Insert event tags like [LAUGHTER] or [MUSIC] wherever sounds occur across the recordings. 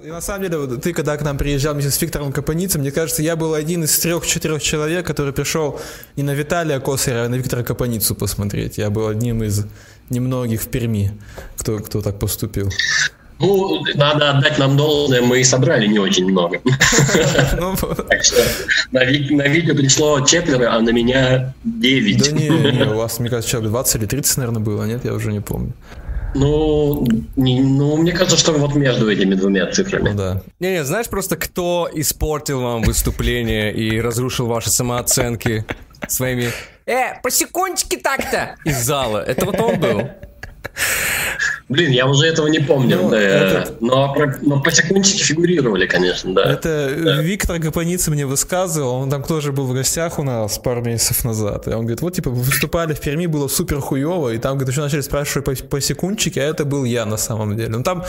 И на самом деле, вот ты когда к нам приезжал вместе с Виктором Капаницем, мне кажется, я был один из трех-четырех человек, который пришел не на Виталия Косаря, а на Виктора Капаницу посмотреть. Я был одним из немногих в Перми, кто, кто так поступил. Ну, надо отдать нам должное, мы и собрали не очень много. [LAUGHS] Ну, так что на, видео пришло четверо, а на меня девять. Да не, не, у [LAUGHS] вас, мне кажется, человек 20 или 30, наверное, было, нет? Я уже не помню. Ну, не, ну, мне кажется, что вот между этими двумя цифрами. Ну, да. Не-не, знаешь просто, кто испортил вам выступление и разрушил ваши самооценки своими «Э, по секундочке так-то!» из зала. Это вот он был. Блин, я уже этого не помню. Ну, да, этот... но, но по секундчике фигурировали, конечно, да. Это да. Виктор Гапаница мне высказывал, он там тоже был в гостях у нас пару месяцев назад. И он говорит, вот, типа, вы выступали в Перми, было супер хуево, и там, говорит, еще начали спрашивать по, по секундчике, а это был я на самом деле. Ну там,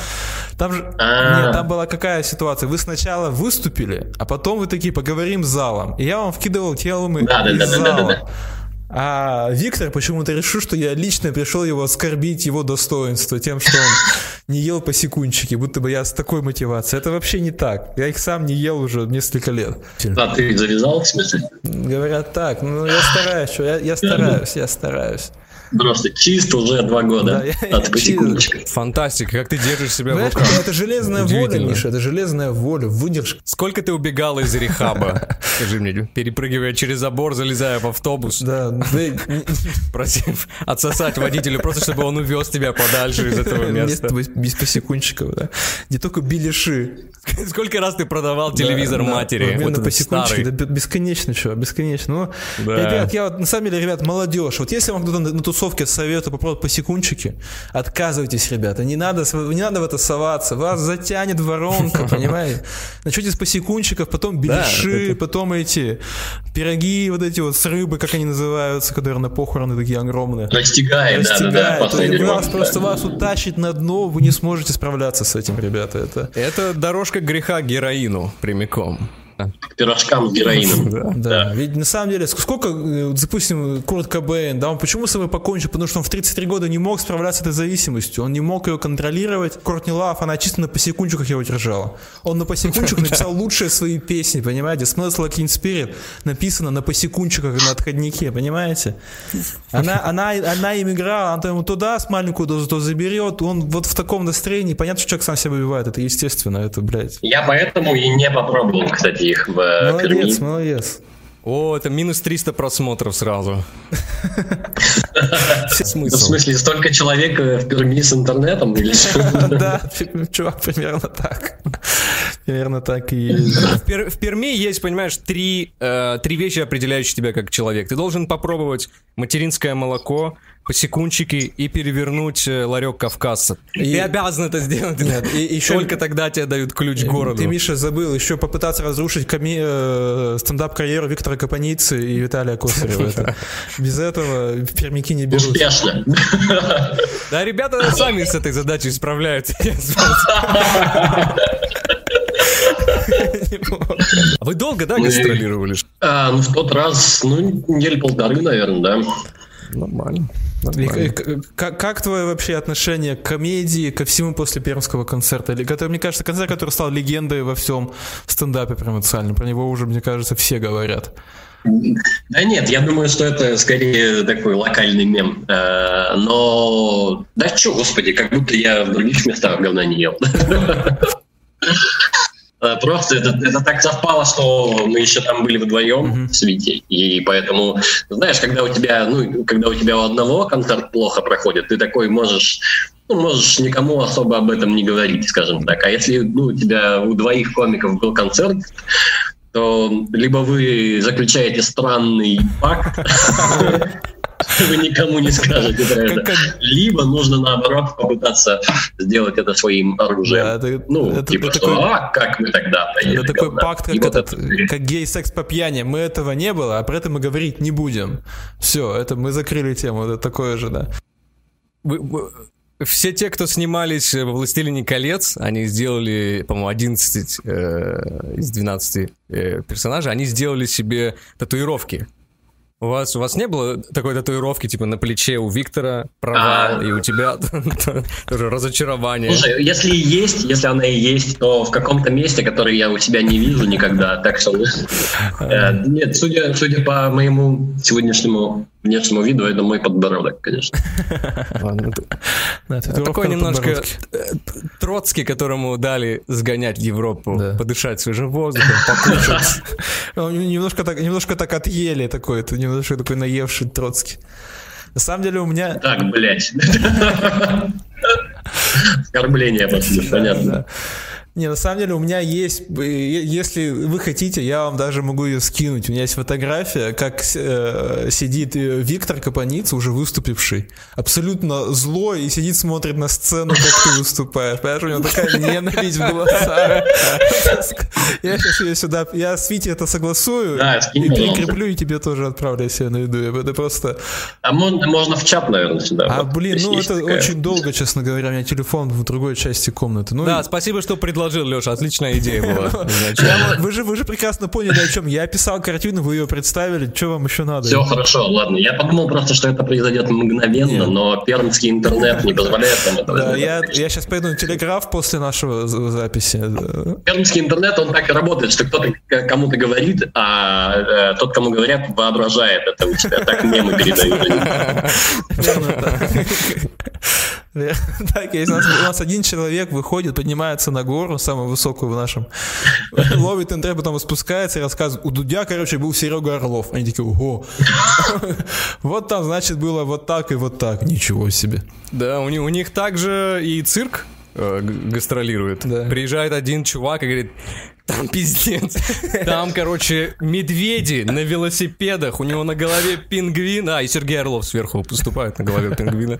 там же, а. нет, там была какая ситуация? Вы сначала выступили, а потом вы такие, поговорим с залом. И я вам вкидывал темы да, из да, зала. Да, да, да, да. А Виктор почему-то решил, что я лично пришел его оскорбить его достоинство тем, что он [LAUGHS] не ел по секундчике, будто бы я с такой мотивацией. Это вообще не так. Я их сам не ел уже несколько лет. А ты завязал, в смысле? Говорят так. Ну, я стараюсь, я, я стараюсь, я стараюсь. Просто чисто уже два года да, от [LAUGHS] потихонечку. Фантастика, как ты держишь себя Знаешь, в руках. Это железная воля, Миша, это железная воля, выдержка. Сколько ты убегал из рехаба? [LAUGHS] Скажи мне, перепрыгивая через забор, залезая в автобус. Да. [LAUGHS] Просив отсосать водителю, просто чтобы он увез тебя подальше из этого места. Без посекундчиков, да. Не только беляши. Сколько раз ты продавал телевизор матери? Вот по секундчике, бесконечно, что, бесконечно. Ну, ребят, я вот, на самом деле, ребят, молодежь. Вот если вам кто-то на тусовке тусовке советую попробовать по секундчике. Отказывайтесь, ребята. Не надо, не надо в это соваться. Вас затянет воронка, [LAUGHS] понимаете? Начнете с посекундчиков, потом беляши, да, потом эти пироги вот эти вот с рыбы, как они называются, которые на похороны такие огромные. Растягает, Растягает. Да, да, да, вас просто вас утащит на дно, вы не сможете справляться с этим, ребята. Это, это дорожка греха героину прямиком к пирожкам с героином. [LAUGHS] Да, да. да. Ведь на самом деле, сколько, э, допустим, Курт Кобейн, да, он почему с собой покончил? Потому что он в 33 года не мог справляться с этой зависимостью, он не мог ее контролировать. Кортни Лав, она чисто на посекундчиках его держала. Он на посекундчиках [LAUGHS] написал лучшие свои песни, понимаете? Smell Like Teen Spirit написано на посекундчиках на отходнике, понимаете? Она, она, она им играла, она ему туда с маленькую дозу то заберет, он вот в таком настроении, понятно, что человек сам себя убивает, это естественно, это, блядь. Я поэтому и не попробовал, кстати, их в э, Молодец, Перми. молодец. О, это минус 300 просмотров сразу. [LAUGHS] Смысл? В смысле, столько человек э, в Перми с интернетом? или [LAUGHS] Да, чувак, примерно так. Примерно так и есть. В Перми есть, понимаешь, три э, три вещи, определяющие тебя как человек. Ты должен попробовать материнское молоко, посекундчики и перевернуть э, ларек кавказца. И... Ты обязан это сделать. Нет, и еще... Только тогда тебе дают ключ к городу. Ты, Миша, забыл еще попытаться разрушить коми... Э, стендап-карьеру Виктора Капаницы и Виталия Косарева. Без этого в пермики не берут. Успешно. Да, ребята сами с этой задачей справляются. Вы долго, да, гастролировали? А, ну, в тот раз, ну, недели полторы, наверное, да. Нормально. И, как, как твое вообще отношение к комедии, ко всему после пермского концерта? Или, который, мне кажется, концерт, который стал легендой во всем стендапе провинциальном. Про него уже, мне кажется, все говорят. Да нет, я думаю, что это скорее такой локальный мем. Э, но да что, господи, как будто я в других местах говна не ел. [LAUGHS] Э, просто это, это так совпало, что мы еще там были вдвоем mm-hmm. с Витей, и поэтому, знаешь, когда у тебя, ну, когда у тебя у одного концерт плохо проходит, ты такой можешь, ну, можешь никому особо об этом не говорить, скажем так. А если ну, у тебя у двоих комиков был концерт, то либо вы заключаете странный пакт, [LAUGHS] [LAUGHS] [LAUGHS] вы никому не скажете про это. Либо нужно, наоборот, попытаться сделать это своим оружием. Да, это, ну, это, типа, это что, такой, а, как мы тогда поели? Это такой пакт, как, этот, как гей-секс по пьяни. Мы этого не было, а про это мы говорить не будем. Все, это мы закрыли тему, это такое же, да. Вы, вы, все те, кто снимались в «Властелине колец», они сделали, по-моему, 11 э, из 12 э, персонажей, они сделали себе татуировки У вас, у вас не было такой татуировки, типа, на плече у Виктора провал, А. и у тебя [LAUGHS] тоже разочарование? Слушай, если есть, если она и есть, то в каком-то месте, которое я у себя не вижу никогда. Так что, э, нет, судя, судя по моему сегодняшнему внешнему виду, это мой подбородок, конечно. [LAUGHS] Татуировка Такой немножко э, Троцкий, которому дали сгонять в Европу, подышать свежим воздухом, покушать. [LAUGHS] Немножко так, немножко так отъели такой, это немножко такой наевший Троцкий. На самом деле у меня... Так, блядь. [LAUGHS] Оскорбление понятно. Не, на самом деле у меня есть, э, если вы хотите, я вам даже могу ее скинуть. У меня есть фотография, как э, сидит э, Виктор Капаниц, уже выступивший, абсолютно злой и сидит, смотрит на сцену, как ты выступаешь. Понимаешь, у него такая [LAUGHS] ненависть в глазах. [LAUGHS] Я сейчас ее сюда, я с Витей это согласую Да, и прикреплю, и тебе тоже отправлю, если я найду. Это просто... А можно, можно в чат, наверное, сюда. А, блин, ну это очень долго, честно говоря. У меня телефон в другой части комнаты. Ну, Да, спасибо, что предложил, Леша, отличная идея была. Я- вы, же, вы же прекрасно поняли, о чем. Я писал картину, вы ее представили. Что вам еще надо? Все хорошо, ладно. Я подумал просто, что это произойдет мгновенно, Нет. но пермский интернет не позволяет нам этого Да, я, я сейчас пойду на телеграф после нашего за- записи. Пермский интернет, он так и работает, что кто-то кому-то говорит, а э, тот, кому говорят, воображает это у тебя. Так мемы передают. [LAUGHS] [LAUGHS] Так, есть. У нас, один человек выходит, поднимается на гору, самую высокую в нашем, [LAUGHS] ловит интернет, потом спускается и рассказывает. У Дудя, короче, был Серега Орлов. Они такие, ого. [LAUGHS] Вот там, значит, было вот так и вот так. Ничего себе. Да, у них также и цирк э, гастролирует. Да. Приезжает один чувак и говорит, там пиздец. Там, короче, медведи на велосипедах, у него на голове пингвин, а, и Сергей Орлов сверху поступает на голове пингвина.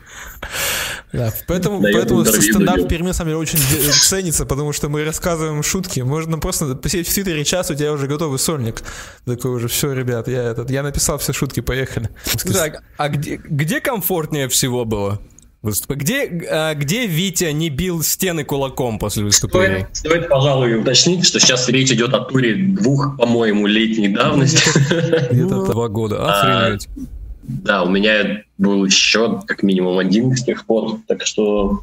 Да, поэтому, Дает поэтому стендап в Перми, на самом деле, очень ценится, потому что мы рассказываем шутки. Можно просто посидеть в Твиттере час, у тебя уже готовый сольник. Такой уже, все, ребят, я, этот, я написал все шутки, поехали. Так, а где, где комфортнее всего было? Выступать? Где, а, где Витя не бил стены кулаком после выступления? Стоит, стоит, пожалуй, уточнить, что сейчас речь идет о туре двух, по-моему, летней давности. [LAUGHS] Где-то Два года, А, охренеть. Да, у меня был еще как минимум один с тех пор, так что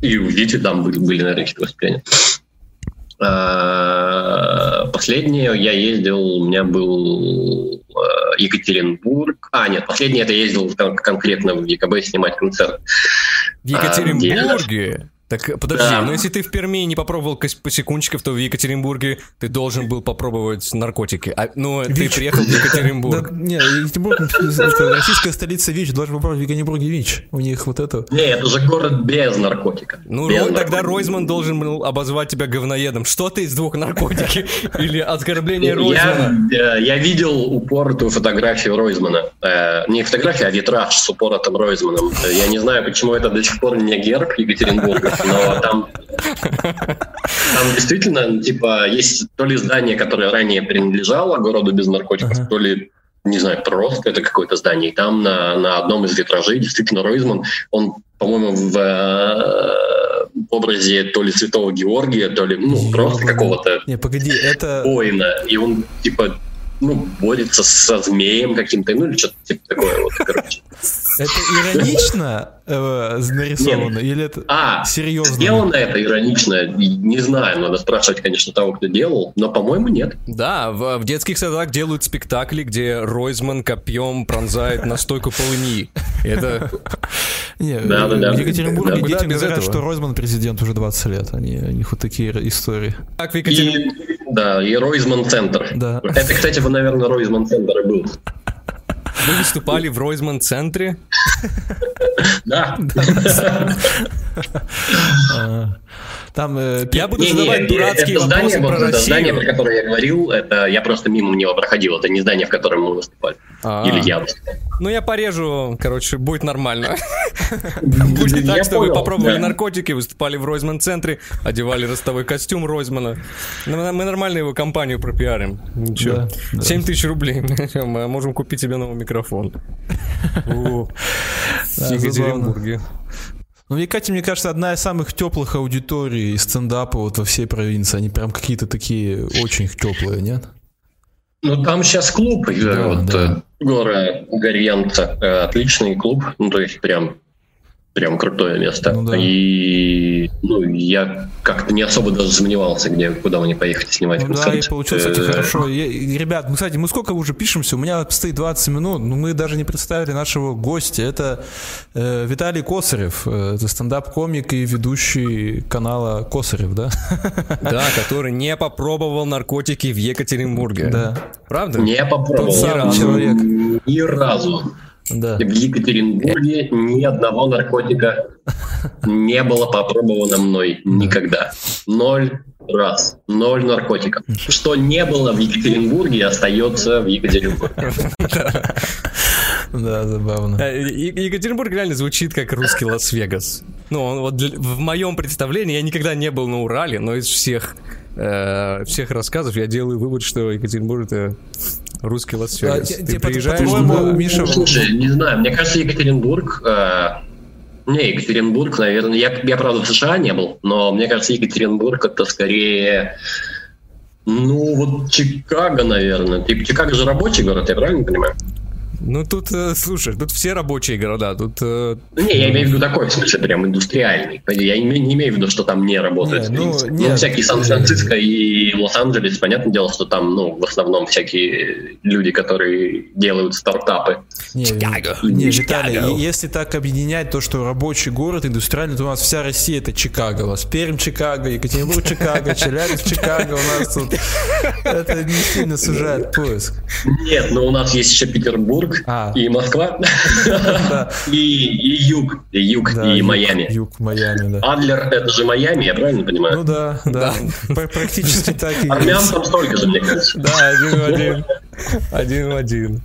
и у Вити там были, были наверное, какие-то выступления. А, Последнее я ездил, у меня был э, Екатеринбург. А, нет, последнее это я ездил кон- конкретно в ЕКБ снимать концерт. В Екатеринбурге? Так, подожди, Да. ну если ты в Перми не попробовал посекунчиков, то в Екатеринбурге ты должен был попробовать наркотики. А, ну, ты ВИЧ. приехал в Да, Екатеринбург. не, Екатеринбург, [LAUGHS] это российская столица ВИЧ, должен попробовать в Екатеринбурге ВИЧ. У них вот это. Не, это же город без наркотика. Ну, Без Рой- тогда. Ройзман должен был обозвать тебя говноедом. Что ты из двух наркотики? [LAUGHS] Или оскорбление Я, Ройзмана? э, я видел упоротую фотографию Ройзмана. Э, не фотография, а витраж с упоротым Ройзманом. Э, Я не знаю, почему это до сих пор не герб Екатеринбурга, но там, там действительно, типа, есть то ли здание, которое ранее принадлежало городу без наркотиков, Ага. то ли не знаю, просто это какое-то здание. И там на, на одном из витражей действительно Ройзман, он, по-моему, в э, образе то ли Святого Георгия, то ли, ну, просто Ёбаный. какого-то Не, погоди, это... воина, и он, типа, ну, борется со змеем каким-то, ну, или что-то типа такое вот, короче. Это иронично э, нарисовано? Или это А, серьезно? сделано это иронично, не знаю, надо спрашивать, конечно, того, кто делал, но, по-моему, нет. Да, в, в детских садах делают спектакли, где Ройзман копьем пронзает настойку полыни. Это... Не, Да, да, да. в Екатеринбурге Да, детям говорят, этого? что Ройзман президент уже 20 лет. Они, у них вот такие истории. Как в да, и Ройзман-центр. Да. Это, кстати, вы, наверное, Ройзман-центр и был. Вы выступали в Ройзман-центре? Да. [LAUGHS] Там э, Я буду Не, не, задавать не, дурацкие это здание, вопросы вот про это здание, про Россию. которое я говорил, это я просто мимо него проходил. Это не здание, в котором мы выступали. А. Или я выступал. Ну, я порежу, короче, будет нормально. Будет Я так, что вы попробовали наркотики, выступали в Ройзман-центре, одевали ростовой костюм Ройзмана. Ну, Мы нормально его компанию пропиарим. Ничего. Да, да. 7 тысяч рублей. [LAUGHS] Мы можем купить тебе новый микрофон. [LAUGHS] В Екатеринбурге. Ну, в Екате, мне кажется, одна из самых теплых аудиторий стендапа вот во всей провинции. Они прям какие-то такие очень теплые, нет? Ну, там сейчас клуб, э, да, вот, да. Гора Горьянца, э, отличный клуб, ну, то есть прям прям крутое место. Ну, да. И ну, я как-то не особо даже сомневался, где, куда мне поехать снимать ну, концерт. Да, и получилось, кстати, э, хорошо. Я, ребят, мы, кстати, мы сколько уже пишемся? У меня стоит 20 минут, но мы даже не представили нашего гостя. Это э, Виталий Косарев, э, это стендап-комик и ведущий канала Косарев, да? [LAUGHS] Да, который не попробовал наркотики в Екатеринбурге. Да. Правда? Не попробовал. Тот самый человек. Ни разу. Да. В Екатеринбурге ни одного наркотика не было попробовано мной никогда. Ноль раз. Ноль наркотиков. Что не было в Екатеринбурге, остается в Екатеринбурге. Да, забавно. Э, Екатеринбург реально звучит как русский Лас-Вегас. Ну, вот в моем представлении я никогда не был на Урале, но из всех э, всех рассказов я делаю вывод, что Екатеринбург это русский Лас-Вегас. А, Ты приезжаешь... По-моему, Миша... Слушай, не знаю, мне кажется, Екатеринбург... Э, не, Екатеринбург, наверное... Я, я, правда, в США не был, но мне кажется, Екатеринбург это скорее... Ну, вот Чикаго, наверное. Типа, Чикаго же рабочий город, я правильно понимаю? Ну тут, э, слушай, тут все рабочие города, тут... Э... Не, я имею в виду такой, в смысле, прям индустриальный. Я не, не имею в виду, что там не работает. Не, ну, нет, ну, всякие Сан-Франциско и Лос-Анджелес, понятное дело, что там, ну, в основном всякие люди, которые делают стартапы. Не, Чикаго. Не, Виталий, если так объединять то, что рабочий город, индустриальный, то у нас вся Россия это Чикаго. У вас Пермь Чикаго, Екатеринбург Чикаго, [LAUGHS] Челябинск Чикаго. У нас тут [LAUGHS] это не сильно сужает поиск. Нет, но у нас есть еще Петербург, а. и Москва, [LAUGHS] и, и юг, и юг, и Майами. Юг, Майами, да. Адлер это же Майами, я правильно понимаю? Ну да, да, да. практически так и Армян там столько же, мне кажется. Да, один в один. Один в один.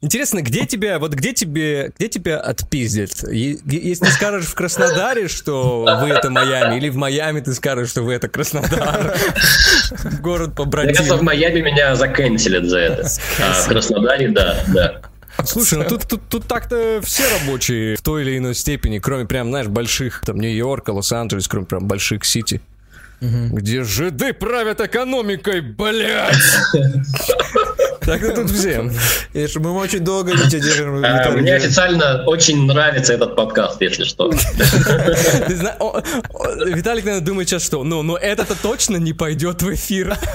Интересно, где тебя, вот где тебе, где тебя отпиздят? Если ты скажешь в Краснодаре, что вы это Майами, или в Майами ты скажешь, что вы это Краснодар, [LAUGHS] город побратим. Мне кажется, в Майами меня заканчелят за это, а в Краснодаре, да, да. Слушай, ну тут, тут, тут так-то все рабочие в той или иной степени, кроме прям, знаешь, больших, там, Нью-Йорка, Лос-Анджелес, кроме прям больших сити. Угу. Где жиды правят экономикой, блядь! [LAUGHS] Так и тут [LAUGHS] всем. И что мы очень долго не держим. А, мне официально очень нравится этот подкаст, если что. [LAUGHS] Виталик, наверное, думает сейчас, что ну, но это-то точно не пойдет в эфир. [LAUGHS]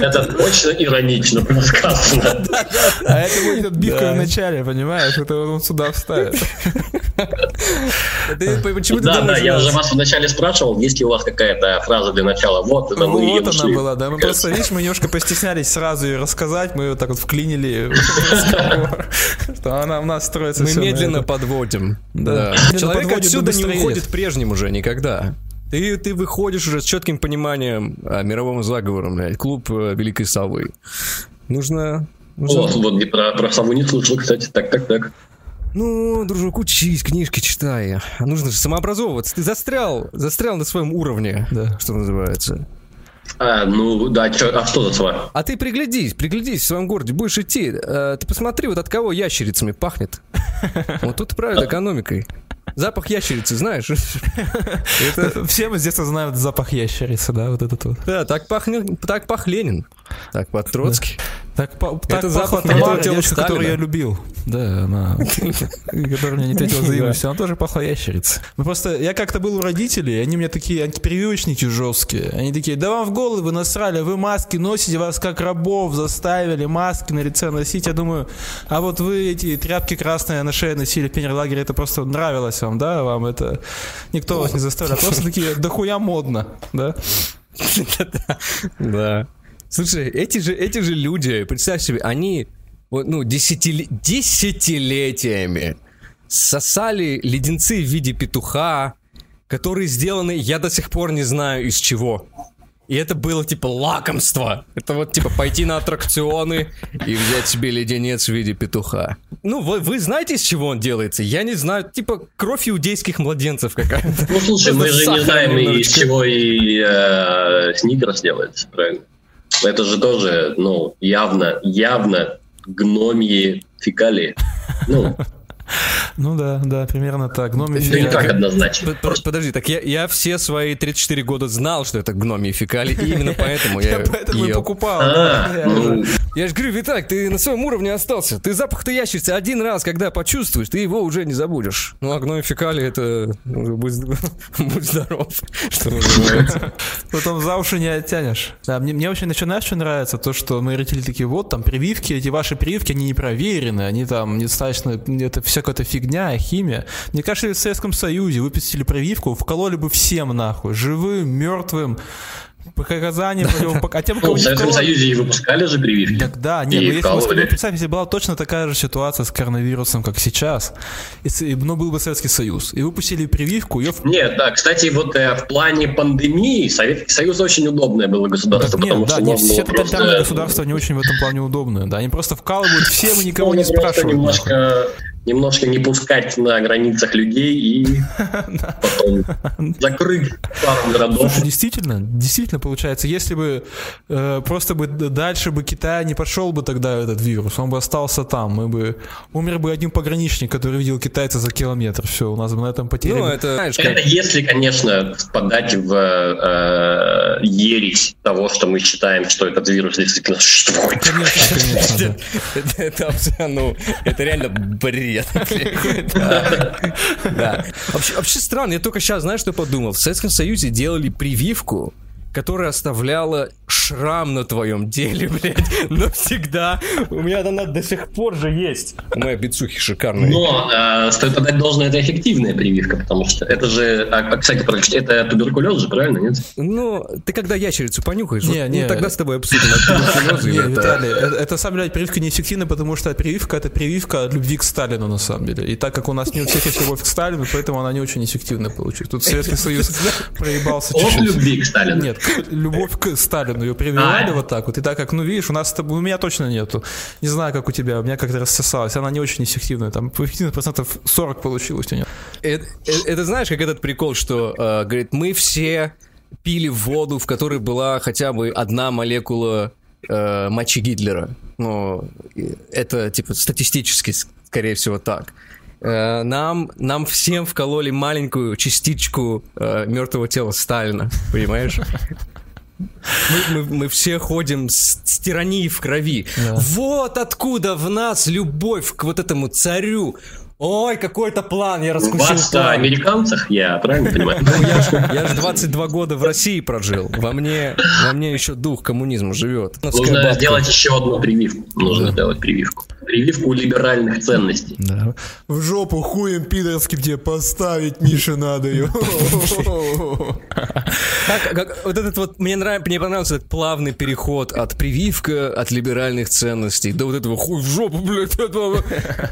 Это точно иронично сказано. А это будет отбивка в начале, понимаешь? Это он сюда вставит. Почему ты Да, да, я уже вас вначале спрашивал, есть ли у вас какая-то фраза для начала. Вот, это мы Вот она была, да. Мы просто, видишь, мы немножко постеснялись сразу ее рассказать, мы ее так вот вклинили что она у нас строится Мы медленно подводим. Да. Человек отсюда не уходит прежним уже никогда. Ты, ты выходишь уже с четким пониманием о мировом заговоре, блядь, клуб э, Великой Совы. Нужно... нужно... Вот, вот про, про Сову не слышал, кстати. Так, так, так. Ну, дружок, учись, книжки читай. Нужно же самообразовываться. Ты застрял, застрял на своем уровне, да. что называется. А, ну да, чё, а что за слова? А ты приглядись, приглядись в своем городе, будешь идти. Э, ты посмотри, вот от кого ящерицами пахнет. [LAUGHS] Вот тут правильно экономикой. Запах ящерицы, знаешь? [LAUGHS] Это... Все мы с детства знают запах ящерицы, да, вот этот вот. Да, так пахнет, так пах Ленин. Так, под Троцкий. Так, по, так это запах Тамара, девушка, которую я любил. Да, она, [LAUGHS] которая мне не ответила взаимностью, она тоже пахла ящерицей. Ну просто я как-то был у родителей, они мне такие антипрививочники жесткие. Они такие, да вам в голову насрали, вы маски носите, вас как рабов заставили маски на лице носить. Я думаю, а вот вы эти тряпки красные на шее носили в пионерлагере, это просто нравилось вам, да, вам это... Никто вас не заставлял, просто такие, дохуя модно, да? [LAUGHS] Да. Слушай, эти же, эти же люди, представь себе, они вот, ну, десятиле... десятилетиями сосали леденцы в виде петуха, которые сделаны, я до сих пор не знаю из чего. И это было типа лакомство. Это вот типа пойти на аттракционы и взять себе леденец в виде петуха. Ну, вы, вы знаете, из чего он делается? Я не знаю. Типа кровь иудейских младенцев какая-то. Ну, слушай, мы же не знаем, из чего и э, сникерс делается, правильно? Это же тоже, ну, явно, явно гномьи фекалии. Ну, Ну да, да, примерно так. Гномий Это не так однозначно. Под- под- Подожди, так я, я все свои 34 года знал, что это гномии фекалии, и именно поэтому [LAUGHS] я Поэтому и покупал. А, ну, Я же говорю, Виталик, ты на своем уровне остался. Ты запах-то ящерицы один раз, когда почувствуешь, ты его уже не забудешь. Ну, а гной фекалии это... Будь, [LAUGHS] будь здоров, [LAUGHS] что называется. Потом за уши не оттянешь. Да, мне, мне очень начинает что нравится, то, что мои родители такие, вот там прививки, эти ваши прививки, они не проверены, они там недостаточно, это какая-то фигня, химия. Мне кажется, в Советском Союзе выпустили прививку, вкололи бы всем нахуй, живым, мертвым, показания, противопок- а тем, ну, в не Советском Союзе и выпускали же прививки. Так да, не, И ну если, ну, представь, если была точно такая же ситуация с коронавирусом, как сейчас, и, и, ну, был бы Советский Союз, и выпустили прививку, ее Нет, да, кстати, вот э, в плане пандемии Советский Союз очень удобное было государство, Так потому нет, да, что не, можно все было просто- тоталитарные государства не очень в этом плане удобные. Да, они просто вкалывают [LAUGHS] всем и никого не можно просто спрашивают. нахуй. Немножко, не пускать на границах людей и [LAUGHS] потом закрыть пару городов. Слушай, действительно, действительно получается, если бы э, просто бы дальше бы Китай не пошел бы тогда этот вирус, он бы остался там, мы бы умер бы один пограничник, который видел китайца за километр, все, у нас бы на этом потеря. Ну, это, знаешь, как... Это если, конечно, впадать в э, ересь того, что мы считаем, что этот вирус действительно существует. Конечно, конечно, да. [LAUGHS] Это, это абсолютно, ну, это реально бред. [LAUGHS] Вообще, вообще странно, я только сейчас, знаешь, что подумал? В Советском Союзе делали прививку, которая оставляла шрам на твоем деле, [LAUGHS] блядь, навсегда. У меня она до сих пор же есть. У моей бицухи шикарные. Но э, стоит отдать должное, это эффективная прививка, потому что это же, а, а, кстати, это туберкулез же, правильно, нет? Ну, ты когда ящерицу понюхаешь, Не, вот, не. ну, тогда с тобой обсудим, [LAUGHS] Не, это- Виталий, это, это сам, блядь, прививка неэффективна, потому что прививка это прививка от любви к Сталину, на самом деле. И так как у нас не у всех есть любовь к Сталину, поэтому она не очень эффективная получилась. Тут Советский [LAUGHS] Союз проебался чуть-чуть. любви к Сталину. Нет, любовь к Сталину ее прививали А. вот так вот. И так как, ну видишь, у нас у меня точно нету. Не знаю, как у тебя, у меня как-то рассосалась. Она не очень эффективная. Там эффективность процентов 40 получилось у нее. Это, это- это знаешь, как этот прикол, что, э, говорит, мы все пили воду, в которой была хотя бы одна молекула э, мочи Гитлера. Ну, это, типа, статистически, скорее всего, так. Э, Нам, нам всем вкололи маленькую частичку э, мертвого тела Сталина, понимаешь? Мы, мы- мы все ходим с, с тиранией в крови. Вот откуда в нас любовь к вот этому царю. Ой, какой-то план, я раскусил вас план. американцах, я правильно понимаю? Ну, я ж, я ж 22 года в России прожил. Во мне, во мне еще дух коммунизма живет. Нужно сделать еще одну прививку. Нужно сделать прививку. Прививку либеральных ценностей. Да. В жопу хуем пидорским тебе поставить, Миша, надо ее. Вот этот вот, мне, нрав, мне понравился этот плавный переход от прививка, от либеральных ценностей до вот этого хуй в жопу, блядь. этого.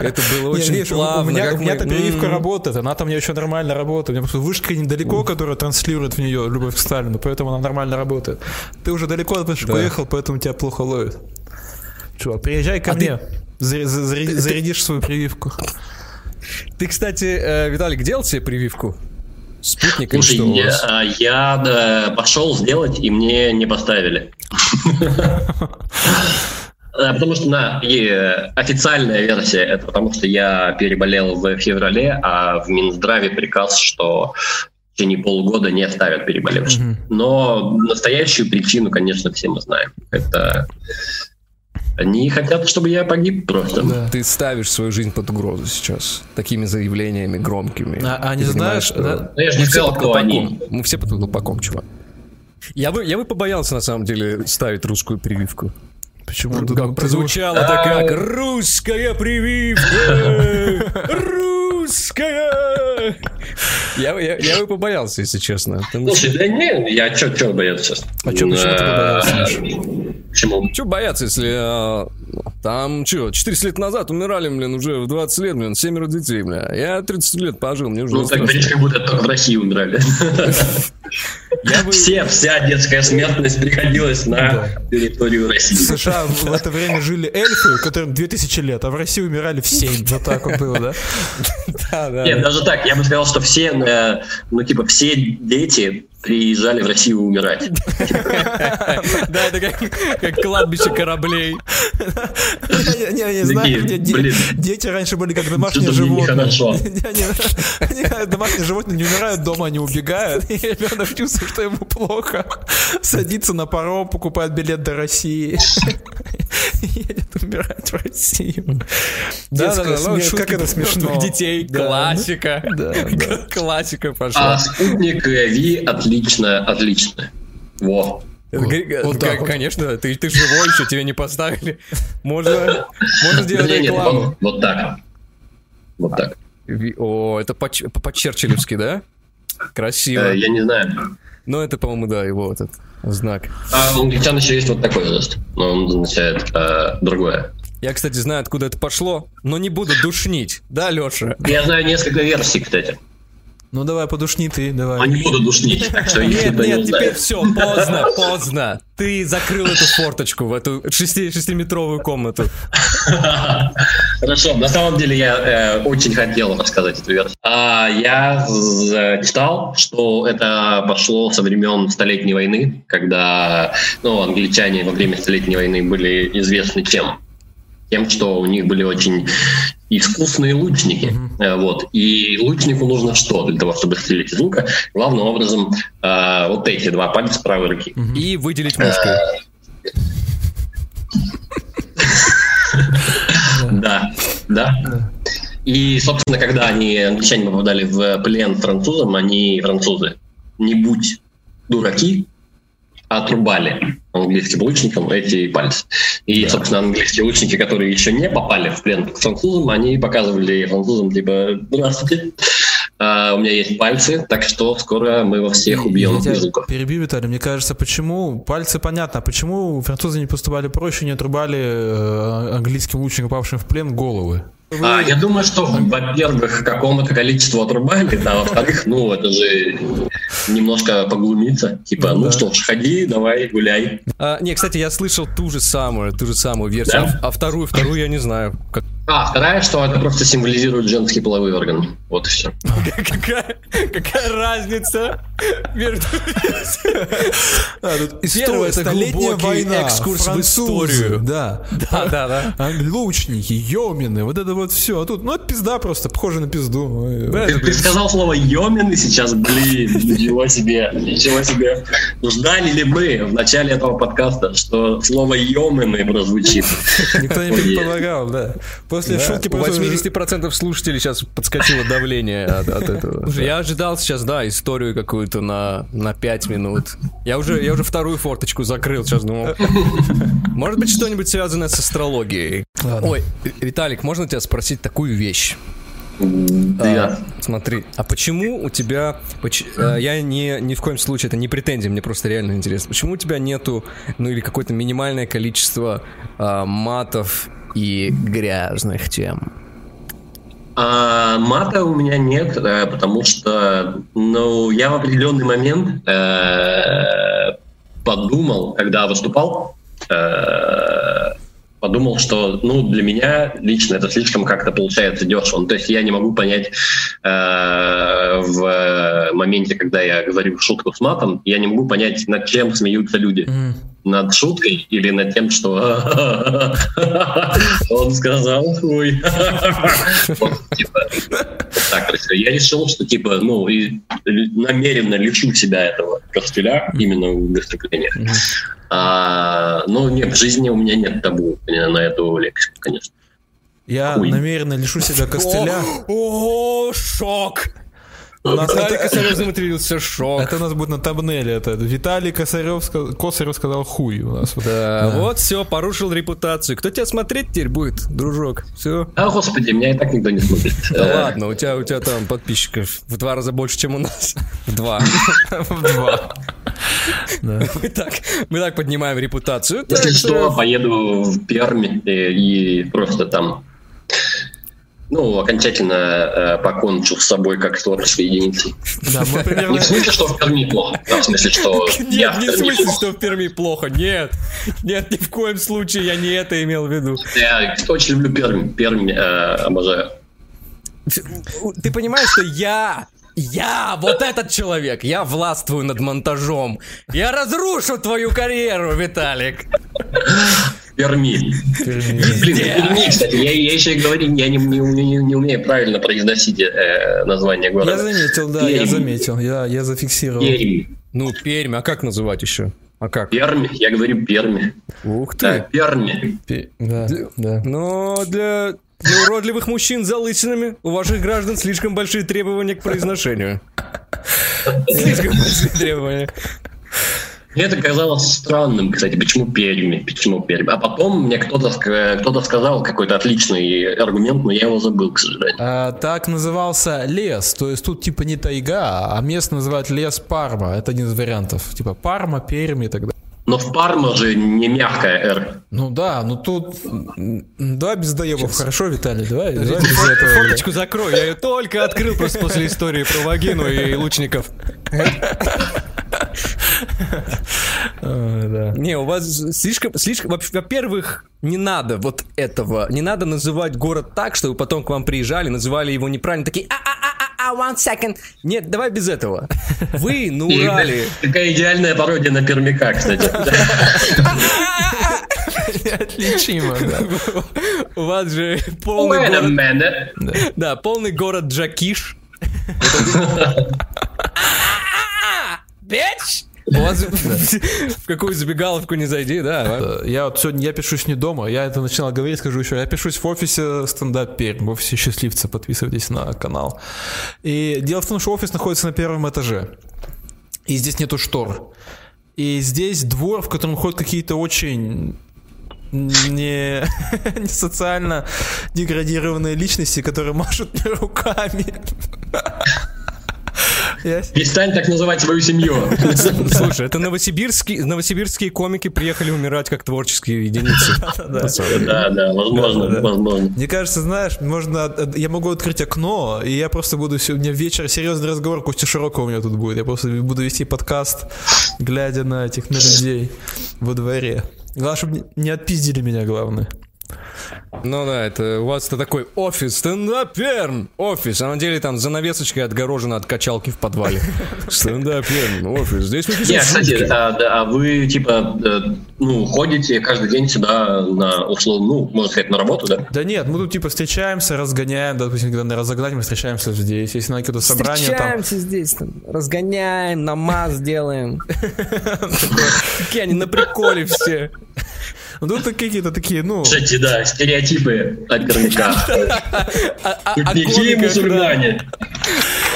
Это было очень у- плавно. у меня, у меня-то прививка работает, она там мне еще нормально работает. У меня просто вышка недалеко, которая транслирует в нее любовь к Сталину, поэтому она нормально работает. Ты уже далеко от вышки Да. уехал, поэтому тебя плохо ловит. Чувак, приезжай ко А мне, заря- зарядишь свою прививку. Ты, кстати, э, Виталик, делал себе прививку? Спутник или Слушай, что у я, вас? я, да, пошел сделать, и мне не поставили. [LAUGHS] Потому что на и, э, официальная версия это потому, что я переболел в феврале, а в Минздраве приказ, что в течение полугода не ставят переболевших. Но настоящую причину, конечно, все мы знаем. Это они хотят, чтобы я погиб просто. Да. Ты ставишь свою жизнь под угрозу сейчас такими заявлениями громкими. А- а не знаешь, да? Ну, я же не сказал, кто они. Мы все под колпаком, чувак. Я бы, я бы побоялся, на самом деле, ставить русскую прививку. Почему? Как Ты думаешь- прозвучало-то как «Русская прививка! Русская!» я, я, я бы побоялся, если честно. что- Слушай, да не, я чё, чё бояться сейчас? А чё, почему ты побоялся, Миша? Почему? Че бояться, если а, там, что, 400 лет назад умирали, блин, уже в 20 лет, блин, семеро детей, бля. Я 30 лет пожил, мне уже Ну, страшно. говоришь, как будто только в России умирали. [LAUGHS] Все, вся детская смертность приходилась на территорию В России. США в это время жили эльфы, которым 2000 лет, а в России умирали в 7. Вот так вот было, да? [LAUGHS] Да, да, Нет, да. даже так, я бы сказал, что все, э, ну, типа, все дети приезжали в Россию умирать. [LAUGHS] Да, это как кладбище кораблей. Не, не знаю, дети раньше были как домашние животные. [LAUGHS] Домашние животные не умирают дома, они убегают, и ребенок чувствует, что ему плохо. Садится на паром, покупает билет до России. Едет умирать в Россию. Да, да, да, как это смешно. детей, классика. Классика пошла. А спутник Ви отлично, отлично. Во. Вот, вот так конечно, вот. ты, ты живой еще, тебя не поставили. Можно, можно сделать нет, рекламу. Нет, вот, вот так. Вот так. О, это по, по Черчиллевски, да? Красиво. Э, я не знаю. Ну, это, по-моему, да, его этот знак. А у англичан еще есть вот такой жест, но он означает э, другое. Я, кстати, знаю, откуда это пошло, но не буду душнить. Да, Леша? Я знаю несколько версий, кстати. Ну давай, подушни ты, давай. А не буду душнить, Нет, нет, теперь все, поздно, поздно. Ты закрыл эту форточку в эту шести, шестиметровую комнату. Хорошо, на самом деле я э, очень хотел рассказать эту версию. А, я читал, что это пошло со времен Столетней войны, когда ну, англичане во время Столетней войны были известны чем? Тем, что у них были очень искусные лучники. Mm-hmm. Вот. И лучнику нужно что для того, чтобы стрелять из лука? Главным образом э, вот эти два пальца правой руки. Mm-hmm. И выделить мушкой. [LAUGHS] Да, да. И, собственно, когда они, англичане попадали в плен французам, они французы. Не будь дураки, отрубали английским лучникам эти пальцы. И, да. собственно, английские лучники, которые еще не попали в плен к французам, они показывали французам, типа, здравствуйте, Uh, у меня есть пальцы, так что скоро мы во всех убьем Я тебя перебью, Виталий. Мне кажется, почему пальцы понятно, а почему французы не поступали проще, не отрубали э, английским лучникам, попавшим в плен, головы? А, я думаю, что, во-первых, какому-то количеству отрубали, да, во-вторых, ну, это же немножко поглумиться. Типа, ну, ну да. что ж, ходи, давай, гуляй. А, не, кстати, я слышал ту же самую, ту же самую версию, да? а, вторую, вторую я не знаю. Как... А, вторая, что это просто символизирует женский половой орган. Вот и все. [LAUGHS] Какая разница между... [LAUGHS] А, история, столетняя война, экскурс в историю. [LAUGHS] Да. Да, да, да. Лучники, йомины, вот это вот все. А тут, ну, это пизда просто, похоже на пизду. Ты, ты сказал слово йомины сейчас, блин, [LAUGHS] ничего себе, ничего себе. Ждали ли мы в начале этого подкаста, что слово йомины прозвучит? Никто не предполагал, да. После да, шутки... У 80% слушателей сейчас подскочило давление от, от этого. Слушай, я ожидал сейчас, да, историю какую-то на, на 5 минут. Я уже, я уже вторую форточку закрыл, сейчас думал. Может быть, что-нибудь связанное с астрологией. Ладно. Ой, Виталик, можно тебя спросить такую вещь? Да. А, смотри, а почему у тебя... Поч, а, я не, ни в коем случае, это не претензия, мне просто реально интересно. Почему у тебя нету, ну или какое-то минимальное количество а, матов и грязных тем? А, мата у меня нет, да, потому что ну, я в определенный момент э, подумал, когда выступал, э, подумал, что ну, для меня лично это слишком как-то получается дешево. Ну, то есть я не могу понять э, в моменте, когда я говорю шутку с матом, я не могу понять, над чем смеются люди. Mm. Над шуткой или над тем, что [LAUGHS] он сказал хуй. [LAUGHS] Типа, так Я решил, что типа, ну, намеренно лишу себя этого костыля именно в выступлениях. А, ну, нет, в жизни у меня нет табу на эту лекцию, конечно. Я намеренно лишу себя костыля. О, шок! У нас Виталий это, Косарев заматерился, шок. Это у нас будет на табнеле. Это Виталий Косарев, Косарев сказал хуй у нас. Да, да, вот все, порушил репутацию. Кто тебя смотреть теперь будет, дружок? Все. А, господи, меня и так никто не смотрит. Да ладно, у тебя, у тебя там подписчиков в два раза больше, чем у нас. В два. В два. Мы, так, мы так поднимаем репутацию. Если что, поеду в Пермь и просто там ну, окончательно э, покончил с собой как творческой единицей. Да, мы примерно... Не в смысле, что в Перми плохо, а в смысле, что [LAUGHS] Нет, не в смысле, что в Перми плохо, нет. Нет, ни в коем случае я не это имел в виду. Я очень люблю Пермь, Пермь э, обожаю. Ты понимаешь, что я Я, вот этот человек, я властвую над монтажом. Я разрушу твою карьеру, Виталик. Перми. Блин, Перми, кстати, я, я еще и говорю, я не, не, не, не умею правильно произносить э, название города. Я заметил, да, Пермь. я заметил, я, я зафиксировал. Пермь. Ну, Пермь, а как называть еще? А как? Перми, я говорю Перми. Ух ты. Да, Перми. Пе- да, да. Но для, для уродливых мужчин с залысинами у ваших граждан слишком большие требования к произношению. [LAUGHS] Слишком большие требования. Мне это казалось странным, кстати, почему Перми, почему Перми. А потом мне кто-то кто сказал какой-то отличный аргумент, но я его забыл, к сожалению. А, так назывался лес, то есть тут типа не тайга, а место называют лес Парма. Это один из вариантов. Типа Парма, Перми и так далее. Но в Парма же не мягкая «Р». Ну да, ну тут... Давай без доебов, хорошо, Виталий, давай, давай без этого. Форточку закрой, я ее только открыл просто после истории про вагину и лучников. [LAUGHS] Не, у вас слишком, слишком, во-первых, не надо вот этого, не надо называть город так, чтобы потом к вам приезжали, называли его неправильно, такие, а а а а one second. Нет, давай без этого. Вы [LAUGHS] на Урале. Такая идеальная пародия на Пермяка, кстати. [LAUGHS] Отличимо, да. У вас же полный город... Да, полный город Джакиш. [LAUGHS] Bitch! [LAUGHS] В какую забегаловку не зайди, да? Я вот сегодня, я пишусь не дома, я это начинал говорить, скажу еще, я пишусь в офисе стендап Пермь, в офисе Счастливца, подписывайтесь на канал. И дело в том, что офис находится на первом этаже, и здесь нету штор. И здесь двор, в котором ходят какие-то очень не, [LAUGHS] не социально деградированные личности, которые [LAUGHS] машут мне руками. Перестань так называть свою семью. [LAUGHS] Слушай, это новосибирские, новосибирские комики приехали умирать как творческие единицы. [LAUGHS] Да, да, возможно, возможно. Мне кажется, знаешь, можно, я могу открыть окно, и я просто буду сегодня вечер серьезный разговор Кости Широкого у меня тут будет. Я просто буду вести подкаст, глядя на этих, на людей во дворе. Главное, чтобы не отпиздили меня, главное. Ну да, это у вас это такой офис, стендаперн, офис, а на деле там занавесочкой отгорожено от качалки в подвале. [LAUGHS] Стендаперн, офис, здесь мы Нет, кстати, а, а вы типа, э, ну, ходите каждый день сюда на условно, ну, можно сказать, на работу, да? Да нет, мы тут типа встречаемся, разгоняем, допустим, когда на разогнать, мы встречаемся здесь, если на какое-то собрание Встречаемся там... здесь, там, разгоняем, намаз делаем. [LAUGHS] Какие они на приколе все. Ну, тут какие-то такие, ну... Кстати, да, стереотипы от Пермяка. Пикники мусульмане.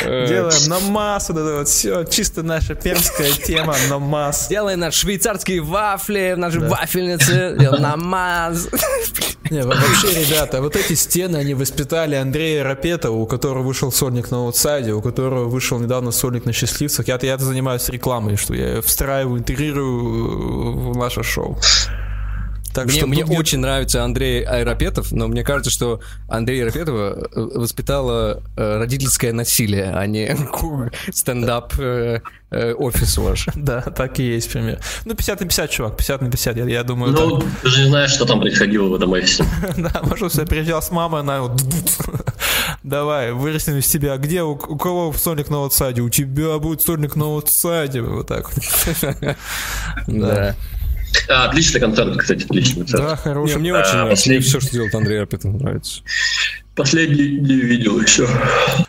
Делаем намаз, вот это вот все, чисто наша пермская тема, намаз. Делаем наши швейцарские вафли, наши вафельницы, делаем намаз. [LAUGHS] Не, вообще, ребята, вот эти стены, они воспитали Андрея Рапетова, у которого вышел сольник на аутсайде, у которого вышел недавно сольник на счастливцах. Я-то я занимаюсь рекламой, что я встраиваю, интегрирую в наше шоу. Так мне что мне нет... очень нравится Андрей Айропетов, но мне кажется, что Андрей Айропетова э, воспитала э, родительское насилие, а не стендап э, офис ваш. [LAUGHS] Да, так и есть пример. Ну, 50 на 50, чувак, 50 на 50, я, я думаю. Ну, так. ты же не знаешь, что там происходило в этом офисе. [LAUGHS] да, может, я приезжал с мамой, она вот... [LAUGHS] Давай, вырастем из тебя. Где, у, у кого стольник на аутсайде? У тебя будет стольник на аутсайде. Вот так вот. Да. А, отличный концерт, кстати, отличный концерт. Да, хороший. мне очень а, нравится. Мне все, что делает Андрей Арпетов, нравится. Последний не видел еще.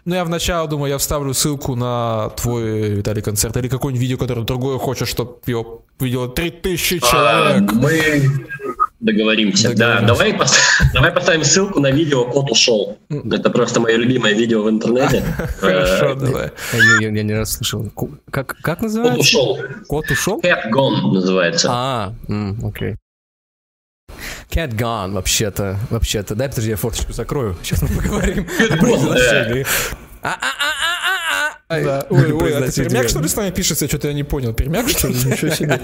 Ну, я вначале думаю, я вставлю ссылку на твой, Виталий, концерт или какое-нибудь видео, которое другое хочешь, чтобы его видело 3000 человек. А, мы договоримся. Договоримся. Да, давай, [LAUGHS] давай поставим ссылку на видео «Кот ушел». Это просто мое любимое видео в интернете. [LAUGHS] Хорошо, э, давай. Я не раз слышал. Как, как называется? Кот ушел. Кот ушел? Cat Gone называется. А, окей. Cat Gone, вообще-то, вообще-то. Дай, подожди, я форточку закрою. Сейчас мы поговорим. Да. Ой, ой, это пермяк, что ли, с нами пишется? Что-то я не понял. Пермяк, что ли? Ничего себе.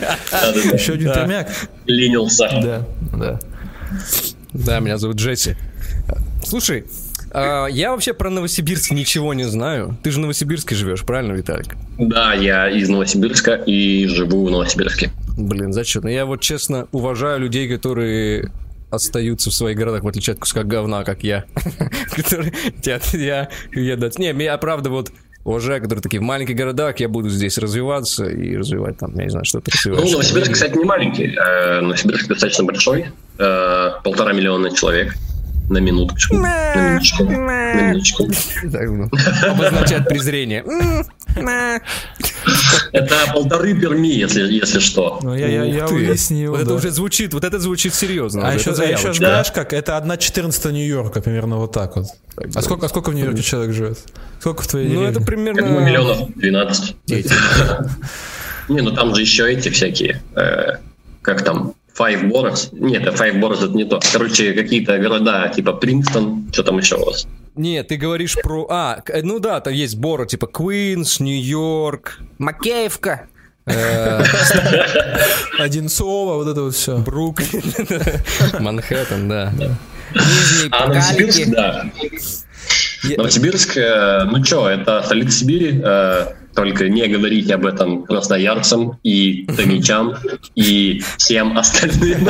Еще один пермяк. Ленился. Да, да. Да, меня зовут Джесси. Слушай, а, я вообще про Новосибирск ничего не знаю. Ты же в Новосибирске живешь, правильно, Виталик? Да, я из Новосибирска и живу в Новосибирске. Блин, зачем? Я вот честно уважаю людей, которые остаются в своих городах, в отличие от куска говна, как я. [LAUGHS] Который я, я, Не, я правда вот уважаю, которые такие, в маленьких городах я буду здесь развиваться и развивать там, я не знаю, что-то развивать. Ну, Новосибирск, кстати, не маленький. Э, Новосибирск достаточно большой. Э, полтора миллиона человек. На минуточку. На минуточку. На минуточку. Ну, обозначает презрение. Это полторы Перми, если, если что. Ну, я, я, я уяснил. Вот да. это уже звучит, вот это звучит серьезно. А еще, а еще знаешь как? Это одна четырнадцатая Нью-Йорка, примерно вот так вот. А сколько, а сколько в Нью-Йорке человек живет? Сколько в твоей Ну, деревне? это примерно... Я миллионов 12. [LAUGHS] Не, ну там же еще эти всякие, э, как там, Five Boroughs. Нет, Five Boroughs это не то. Короче, какие-то города, типа Принстон, что там еще у вас? Нет, ты говоришь про... А, ну да, там есть Боро, типа Квинс, Нью-Йорк, Макеевка. Э, [LAUGHS] Одинцово, вот это вот все. Бруклин, [LAUGHS] Манхэттен, да. А Новосибирск, да. Новосибирск, э, ну что, это столица Сибири, э, только не говорите об этом красноярцам и томичам и всем остальным.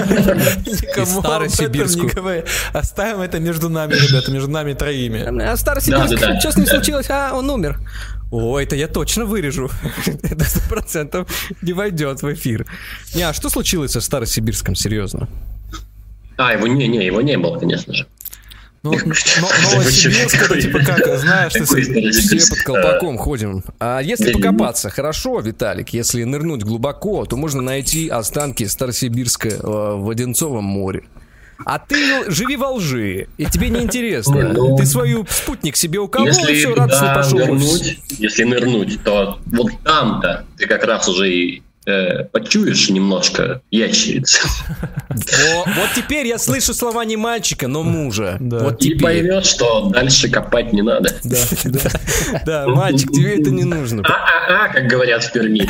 Говори. Оставим это между нами, ребята, между нами троими. А Старосибирск, что с ним случилось? А, он умер. О, это я точно вырежу. [LAUGHS] Это сто процентов не войдет в эфир. Не, а что случилось со Старосибирском, серьезно? А, его не, не, его не было, конечно же. Ну, [LAUGHS] Новосибирск, это типа как, знаешь, ты все под колпаком ходим. А если покопаться, хорошо, Виталик, если нырнуть глубоко, то можно найти останки Старосибирска э, в Одинцовом море. А ты живи во лжи, и тебе не интересно. Ну, ты свою спутник себе уколол, если все, радостно пошел. Нырнуть, если нырнуть, то вот там-то ты как раз уже и э, почуешь немножко ящериц. [LAUGHS] Вот, теперь я слышу слова не мальчика, но мужа. Да. Вот. И поймешь, что дальше копать не надо. Да, да, да, мальчик, тебе это не нужно. А-а-а, как говорят в Перми.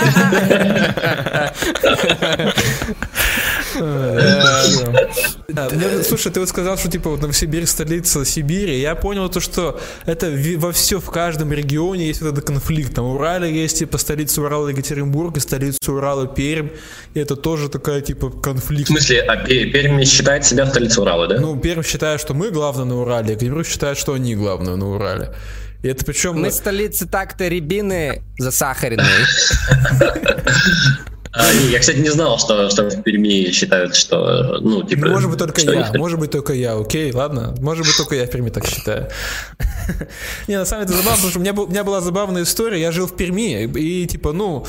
[LAUGHS] Слушай, ты вот сказал, что типа вот Новосибирск столица Сибири. Я понял то, что это во все в каждом регионе есть вот этот конфликт. Там Урале есть типа столица Урала Екатеринбург и столица Урала Пермь. И это тоже такая типа конфликт. В смысле, а Пермь считает себя столицей Урала, да? Ну, Пермь считает, что мы главные на Урале, Екатеринбург считает, что они главные на Урале. И это причем... Мы столицы так-то рябины засахаренные. А, я, кстати, не знал, что, что в Перми считают, что, ну, типа... Может быть, только я, есть... может быть, только я, окей, ладно? Может быть, только я в Перми так считаю. [LAUGHS] Не, на самом деле это забавно, потому что у меня, был, у меня была забавная история, я жил в Перми, и, типа, ну,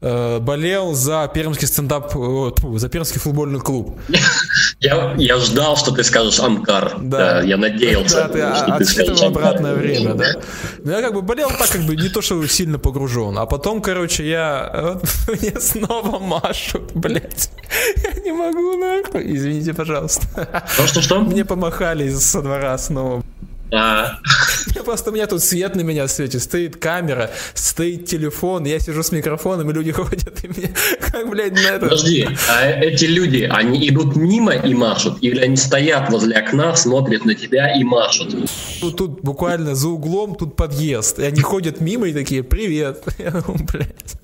болел за пермский стендап, о, тьфу, за пермский футбольный клуб. [LAUGHS] Я, я ждал, что ты скажешь Амкар. Да. да я надеялся, да, ты, что ты скажешь обратное время, да. [LAUGHS] Но я как бы болел так, как бы не то, что сильно погружен. А потом, короче, я... [LAUGHS] Мне снова машут, блядь. Я не могу, нахуй. Извините, пожалуйста. Что-что-что? Мне помахали со двора снова. А. [LAUGHS] Просто у меня тут свет на меня светит, стоит камера, стоит телефон, я сижу с микрофоном, и люди [LAUGHS] ходят, и мне как, блядь, на это... Подожди, а эти люди, они идут мимо и машут, или они стоят возле окна, смотрят на тебя и машут? Тут, тут буквально за углом, тут подъезд, и они ходят мимо и такие, привет. [LAUGHS] Я думаю, блядь.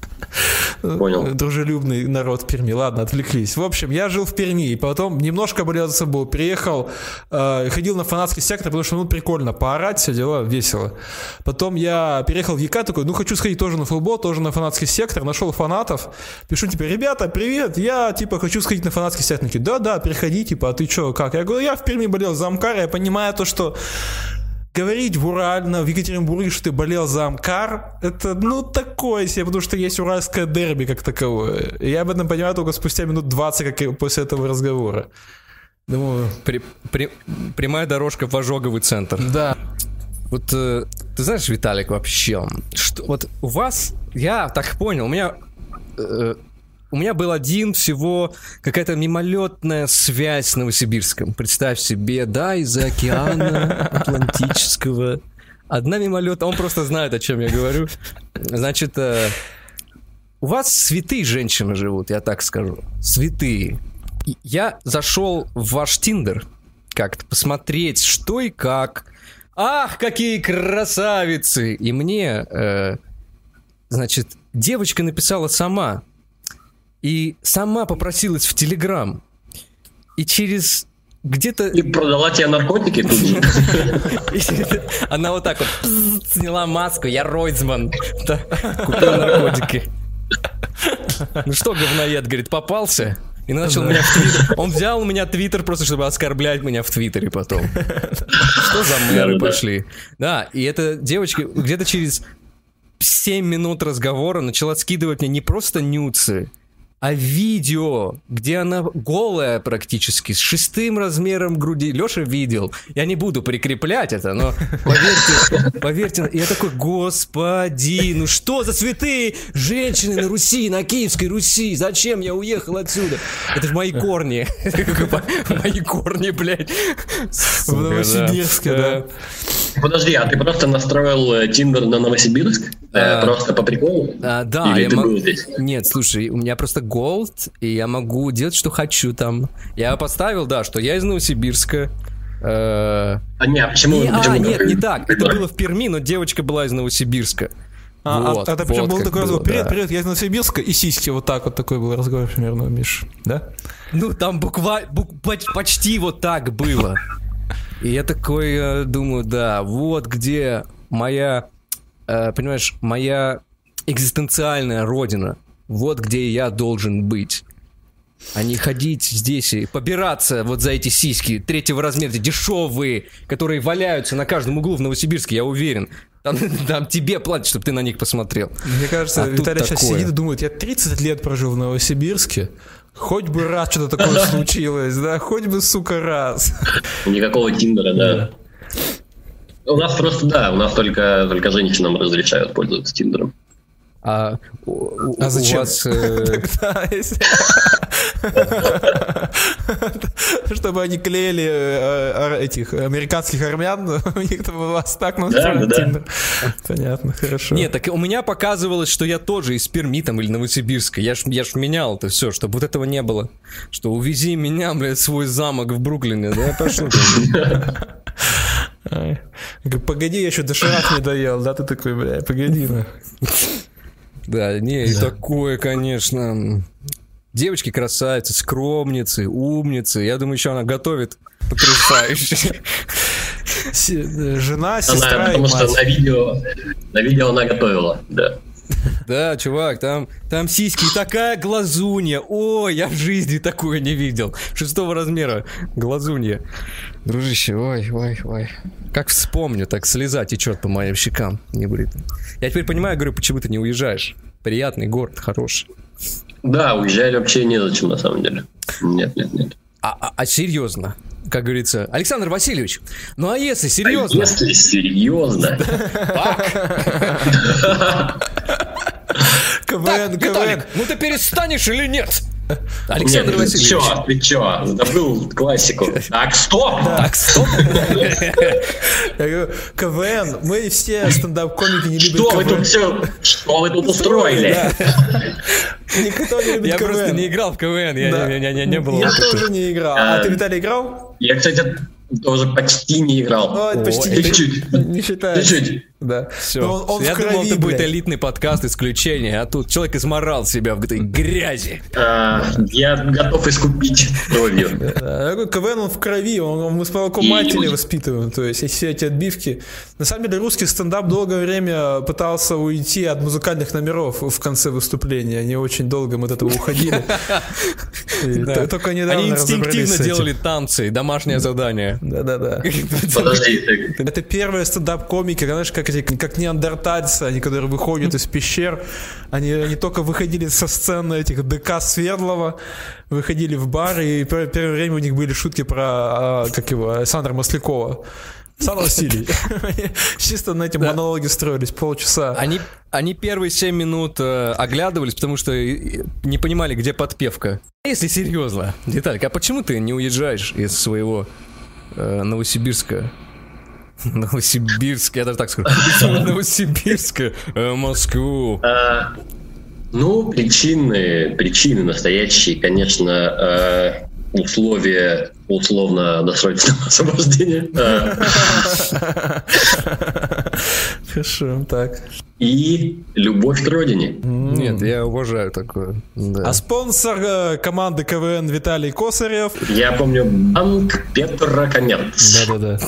Понял. Дружелюбный народ Перми. Ладно, отвлеклись. В общем, я жил в Перми, и потом немножко болел за собой. Приехал, э, ходил на фанатский сектор, потому что, ну, прикольно, поорать, все дела, весело. Потом я переехал в ЕК, такой, ну, хочу сходить тоже на футбол, тоже на фанатский сектор, нашел фанатов, пишу, типа, ребята, привет, я, типа, хочу сходить на фанатский сектор. да-да, приходи, типа, а ты что, как? Я говорю, я в Перми болел за Амкар, я понимаю то, что говорить в Урально, в Екатеринбурге, что ты болел за Амкар, это, ну, такое себе, потому что есть уральское дерби как таковое. И я об этом понимаю только спустя минут 20 как после этого разговора. Думаю... При, при, прямая дорожка в ожоговый центр. Да. Вот э, ты знаешь, Виталик, вообще, что вот у вас, я так понял, у меня э, у меня был один всего какая-то мимолетная связь с Новосибирском. Представь себе, да, из-за океана Атлантического. Одна мимолетная, он просто знает, о чем я говорю. Значит, э, у вас святые женщины живут, я так скажу. Святые. Я зашел в ваш Тиндер как-то посмотреть, что и как. Ах, какие красавицы! И мне, э, значит, девочка написала сама, и сама попросилась в Телеграм. И через где-то... И продала тебе наркотики тут же. [LAUGHS] Она вот так вот сняла маску, я Ройзман. [LAUGHS] Купил [LAUGHS] наркотики. Ну что, говноед, говорит, попался? И начал меня в Твиттер. Он взял у меня Твиттер просто, чтобы оскорблять меня в Твиттере потом. Что за мэры пошли? Да, и эта девочка где-то через 7 минут разговора начала скидывать мне не просто нюцы, а видео, где она голая практически, с шестым размером груди. Леша видел. Я не буду прикреплять это, но поверьте, поверьте, я такой, господи, ну что за святые женщины на Руси, на Киевской Руси? Зачем я уехал отсюда? Это же мои корни. [LAUGHS] Мои корни, блядь. В Новосибирске, да. Подожди, а ты просто настроил э, Тиндер на Новосибирск? Э, а, просто по приколу? А, да. Или ты был здесь? Нет, слушай, у меня просто Gold, и я могу делать, что хочу там. Я поставил, да, что я из Новосибирска. Э, а нет, почему? Не, почему а, нет, не так. Это было в Перми, но девочка была из Новосибирска. А, а вот, а, это причем вот был такой разговор. Привет, да. привет, я из Новосибирска, и сиськи вот так вот такой был разговор примерно, Миш, да? Ну, там буквально, бук, почти вот так было. И я такой э, думаю, да, вот где моя, э, понимаешь, моя экзистенциальная родина. Вот где я должен быть. А не ходить здесь и побираться вот за эти сиськи третьего размера, дешевые, которые валяются на каждом углу в Новосибирске, я уверен. Там, [LAUGHS] там тебе платят, чтобы ты на них посмотрел. Мне кажется, а Виталий сейчас такое. сидит и думает, я 30 лет прожил в Новосибирске, Хоть бы раз что-то такое [LAUGHS] случилось, да, хоть бы, сука, раз. Никакого Тиндера, да. У нас просто, да, у нас только, только женщинам разрешают пользоваться Тиндером. А, у, а зачем? У вас, э... [LAUGHS] [LAUGHS] Чтобы они клеили э, этих американских армян, [LAUGHS] у них там у вас так настроен Понятно, хорошо. Нет, так у меня показывалось, что я тоже из Перми там или Новосибирска. Я ж, я ж менял это все, чтобы вот этого не было. Что увези меня, блядь, свой замок в Бруклине. Да, я прошу. [LAUGHS] Погоди, я еще доширак не доел, да, ты такой, бля, погоди. Да, не, и такое, конечно. Девочки красавицы, скромницы, умницы. Я думаю, еще она готовит потрясающе. Жена, сестра она, Потому что на видео, на видео она готовила, да. Да, чувак, там, там сиськи такая глазунья. О, я в жизни такую не видел. Шестого размера глазунья. Дружище, ой, ой, ой. Как вспомню, так слеза течет по моим щекам не будет. Я теперь понимаю, говорю, почему ты не уезжаешь. Приятный город, хороший. Да, уезжали вообще незачем, на самом деле. Нет, нет, нет. А, а, а серьезно, как говорится, Александр Васильевич, ну а если серьезно? А если серьезно? [LAUGHS] [LAUGHS] КВН, КВН. Ну ты перестанешь или нет? Александр Нет, Васильевич. Ты чё, ты чё, забыл классику. [LAUGHS] Так, стоп! Так, стоп! [LAUGHS] Я говорю, КВН, мы все стендап-комики не любим Что вы тут все, что вы тут устроили? [LAUGHS] Никто не любит КВН. Я просто не играл в КВН, я не был. Я тоже не играл. А ты, Виталий, играл? Я, кстати, тоже почти не играл. О, почти чуть-чуть. Не считается. Чуть-чуть. Да. Все. Он, он Я думал, это будет элитный подкаст исключение, а тут человек изморал себя в этой грязи. А, я готов искупить кровью. [LAUGHS] КВН он в крови, он, мы с молоком матери воспитываем. То есть все эти отбивки. На самом деле русский стендап долгое время пытался уйти от музыкальных номеров в конце выступления. Они очень долго мы от этого уходили. [LAUGHS] Только недавно Они инстинктивно делали танцы, домашнее задание. Да-да-да. [LAUGHS] Подожди. Это первые стендап-комики, знаешь, как эти, как неандертальцы, они, которые выходят из пещер, они, они только выходили со сцены этих ДК Свердлова, выходили в бар, и первое время у них были шутки про, а, как его, Александра Маслякова. Сан Василий. [LAUGHS] Чисто на эти да. монологи строились полчаса. Они, они первые 7 минут э, оглядывались, потому что не понимали, где подпевка. Если серьезно, Деталька, а почему ты не уезжаешь из своего э, Новосибирска? [LAUGHS] Новосибирск, я даже так скажу. [LAUGHS] Новосибирск, э, Москву. А, ну, причины, причины настоящие, конечно, э, условия условно досрочного освобождения. [LAUGHS] Хорошо, так. И любовь к родине. Нет, я уважаю такое. Да. А спонсор э, команды КВН Виталий Косарев. Я помню банк Петрокоммерц. Да-да-да.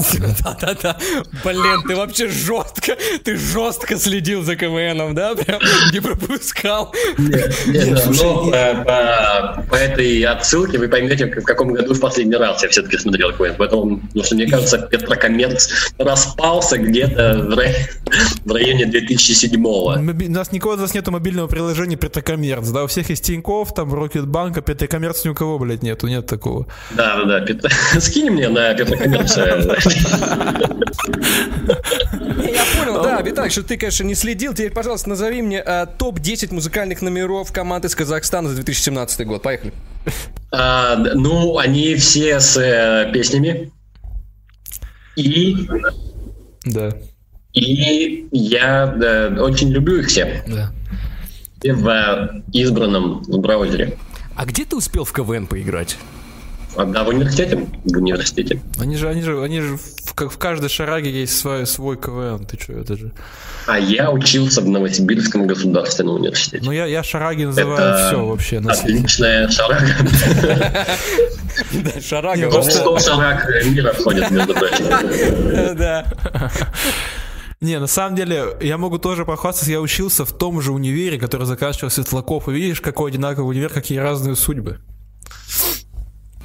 Да-да-да. Блин, ты вообще жестко, ты жестко следил за КВНом, да? Прям не пропускал. Но э, по, по этой отсылке вы поймете, в каком году в последний раз я все-таки смотрел КВН. Поэтому, потому что мне кажется, Петрокоммерц распался где-то в, рай- в районе 2007-го. Моби- У нас никого из нас нету мобильного приложения Петрокоммерц, да? У всех есть Тинькофф, там, Рокетбанк, а Петрокоммерц ни у кого, блядь, нету, нет такого. Да, да, да. Петр- [LAUGHS] Скинь мне на Петрокоммерц. [LAUGHS] Я понял, да, Виталий, что ты, конечно, не следил. Теперь, пожалуйста, назови мне э, топ-10 музыкальных номеров команд из Казахстана за 2017 год. Поехали. а, Ну, они все с э, песнями. И Да, И я да, очень люблю их все. да. Все в э, избранном браузере. А где ты успел в КВН поиграть? А, Да, в университете. В университете. Они же, они же, они же, в, как в каждой шараге есть свой, свой КВН, ты что, это же... А я учился в Новосибирском государственном университете. Ну, я, я шараги называю Это все вообще на. Отличная шарага. Шарага. Не, Топ просто- 100 шараг мира входит, между прочим. [LAUGHS] Да. Не, на самом деле, я могу тоже похвастаться, я учился в том же универе, который заканчивал Светлаков, и видишь, какой одинаковый универ, какие разные судьбы.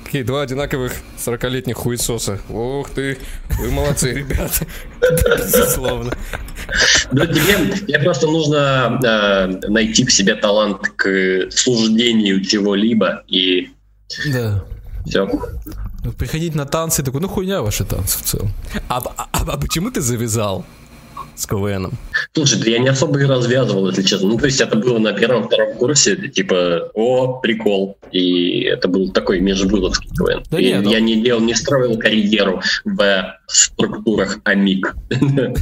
Такие два одинаковых 40-летних хуесоса. Ух ты, вы молодцы, [LAUGHS] ребята. Безусловно. Да тебе, тебе просто нужно э, найти в себе талант к суждению чего-либо, и Да. все. Приходить на танцы, такой, ну хуйня ваши танцы в целом. А, а- а почему ты завязал с КВНом? Слушай, да я не особо и развязывал, если честно. Ну, то есть это было на первом-втором курсе, типа, о, прикол. И это был такой межвылазский КВН. Да И нет, ну- я не делал, не строил карьеру в структурах АМИК. [LAUGHS]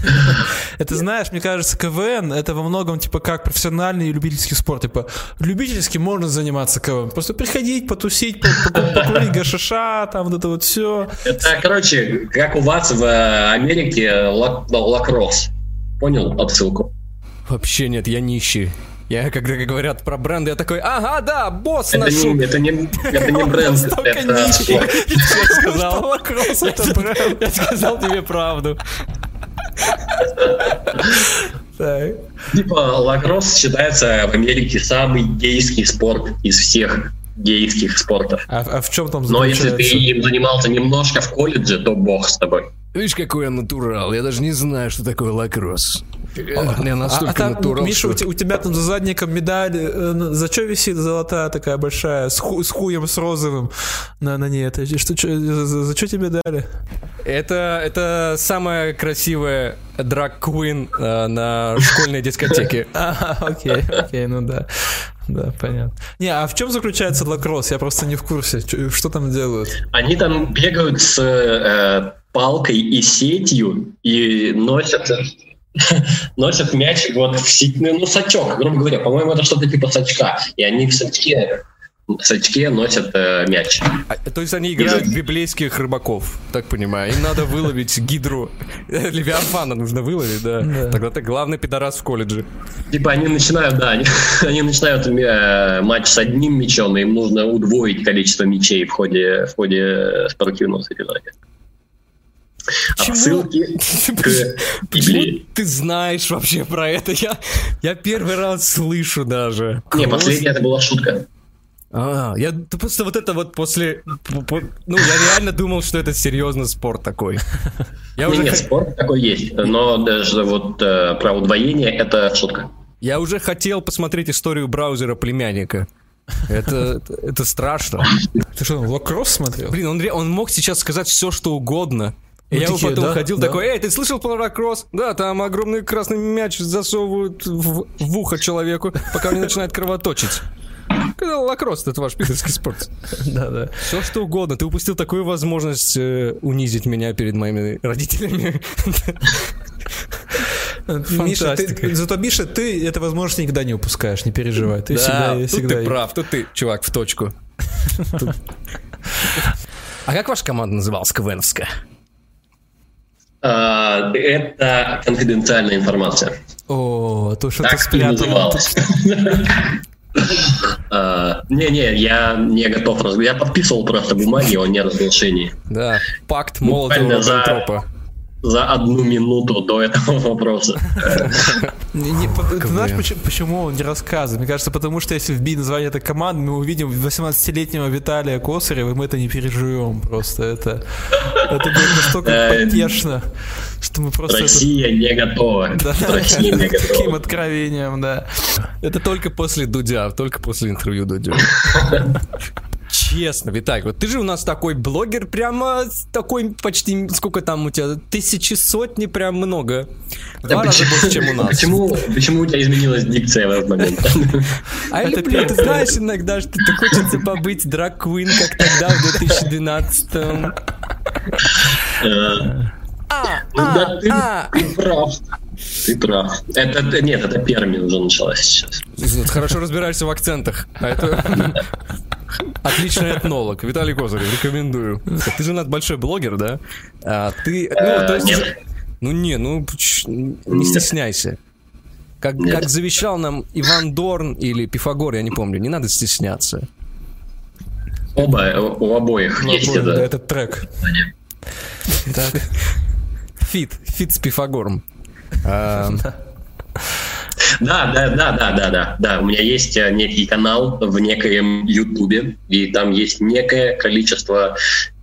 Это знаешь, мне кажется, КВН это во многом типа как профессиональный и любительский спорт. Типа любительски можно заниматься КВН. Просто приходить, потусить, по- по- покурить гашиша, там вот это вот все. Это, короче, как у вас в э, Америке лак- лакросс. Понял отсылку? Вообще нет, я нищий. Я, когда говорят про бренды, я такой, ага, да, босс Это ношу. не, это не, это не бренд, это. [LAUGHS] Я сказал, Лакросс это бренд. я сказал тебе правду. Так. Типа лакросс считается в Америке самый гейский спорт из всех гейских спортов. А, а в чем там Но если ты им занимался немножко в колледже, то бог с тобой. Видишь, какой я натурал. Я даже не знаю, что такое лакросс. Я А, настолько а там, натурал, Миша, что- у, те- у тебя там за задником медаль, э, за что висит золотая такая большая, с, ху- с хуем, с розовым на, на ней? Это, что, за, за- за что тебе дали? Это, это самая красивая драг-квин э, на школьной дискотеке. [LAUGHS] А, окей, окей, ну да. Да, понятно. Не, а в чем заключается лакросс? Я просто не в курсе. Что там делают? Они там бегают с э, палкой и сетью и носят [LAUGHS] носят мяч вот в сеть- ну, сачок, грубо говоря. По-моему, это что-то типа сачка. И они в сачке, в сачке носят э, мяч. А, то есть они играют в библейских рыбаков, так понимаю. Им надо выловить гидру. [LAUGHS] Левиафана нужно выловить, да. Да. Тогда ты главный пидорас в колледже. Типа они начинают, да, они, [LAUGHS] они начинают э, матч с одним мячом, и им нужно удвоить количество мячей в ходе, в ходе спортивного соревнования. Чего? Отсылки [LAUGHS] к Почему Библии. ты знаешь вообще про это? Я, я первый раз слышу даже. Не, последняя это была шутка. А, я просто вот это вот после... по- по- Ну, я реально думал, что это серьезно спорт такой. Я Не, уже, нет, спорт такой есть, но даже вот э, про удвоение это шутка. я уже хотел посмотреть историю браузера племянника. Это, это, страшно. Ты что, лакросс смотрел? Блин, он, он мог сейчас сказать все, что угодно. И я такие, потом да, ходил да. такой, эй, ты слышал про ракросс? Да, там огромный красный мяч засовывают в, в ухо человеку, пока он не начинает кровоточить. Когда лакросс, это ваш питерский спорт. [LAUGHS] Да, да. Все что угодно. Ты упустил такую возможность э, унизить меня перед моими родителями. [LAUGHS] Миша, ты, зато, Миша, ты эту возможность никогда не упускаешь, не переживай. Ты Да, всегда, тут всегда... ты прав, тут ты, чувак, в точку. [LAUGHS] А как ваша команда называлась, КВНовская? А, это конфиденциальная информация. О, то что-то и спрятано. называлось. А, [LAUGHS] Не-не, я не готов. Я подписывал просто бумаги о неразглашении. Да, пакт Буквально Молотова за- одну минуту до этого [LAUGHS] вопроса. Ты знаешь, почему, он не рассказывает? Мне кажется, потому что если вбить название этой команды, мы увидим 18-летнего Виталия Косарева, и мы это не переживем просто. Это, это будет настолько Э, потешно, что мы просто... Россия не готова. [LAUGHS] Да, Россия не таким готова. откровением, да. Это только после Дудя, только после интервью Дудю. [LAUGHS] Честно, Виталик, вот ты же у нас такой блогер, прямо с такой почти, сколько там у тебя, тысячи сотни, прям много. В Два раза больше, чем у нас. Почему, почему у тебя изменилась дикция в этот момент? А Это люблю, ты знаешь иногда, что ты хочется побыть драг-квин, как тогда, в 2012 Э, А, Ну да, а, ты а. ты прав. Ты прав. Это, это- нет, это Перми уже началась сейчас. Хорошо разбираешься в акцентах. А это... [LAUGHS] Отличный этнолог. Виталий Козырев, рекомендую. Ты же у нас большой блогер, да? А ты... Ну, Э, то есть... нет. Ну не, ну не стесняйся. Как, Нет. как завещал нам Иван Дорн или Пифагор, я не помню, не надо стесняться. Оба, э, у обоих Ну, есть да, это. этот трек. Так. Feat, feat с Пифагором. А, [LAUGHS] Да, да, да, да, да, да, да. У меня есть э, некий канал в некоем Ютубе, и там есть некое количество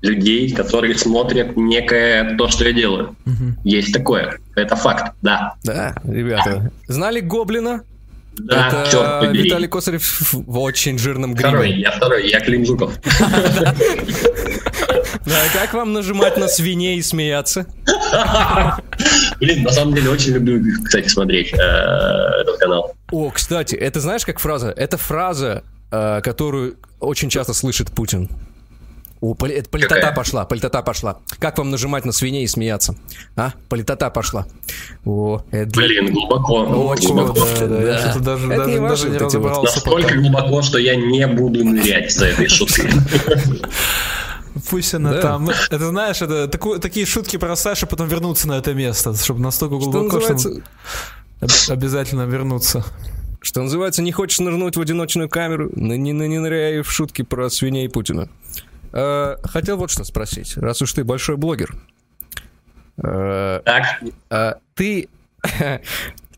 людей, которые смотрят некое то, что я делаю. Есть такое. Это факт, да. Да, ребята. Знали Гоблина? Да, Это черт побери. Виталий Косарев в очень жирном Второй, гриме. я второй, я Клим Жуков. [LAUGHS] Да, как вам нажимать на свиней и смеяться? Блин, на самом деле очень люблю, кстати, смотреть э, этот канал. О, кстати, это знаешь как фраза? Это фраза, э, которую очень часто слышит Путин. О, поли- это политота Какая? пошла, политота пошла. Как вам нажимать на свиней и смеяться? А? Политота пошла. О, это Блин, глубоко. Очень глубоко. вот, Да, да, я что-то даже, Это даже, не даже не вот разобрался. Настолько пока. глубоко, что я не буду нырять за этой шуткой. [LAUGHS] Пусть она Да. там. Это знаешь, это таку- такие шутки бросаешь, а потом вернуться на это место, чтобы настолько Что глубоко, называется, чтобы об- обязательно вернуться. что называется, не хочешь нырнуть в одиночную камеру, не, не, не ныряй в шутки про свиней и Путина. Э, хотел вот что спросить, раз уж ты большой блогер. Э, Так, А, ты [LAUGHS]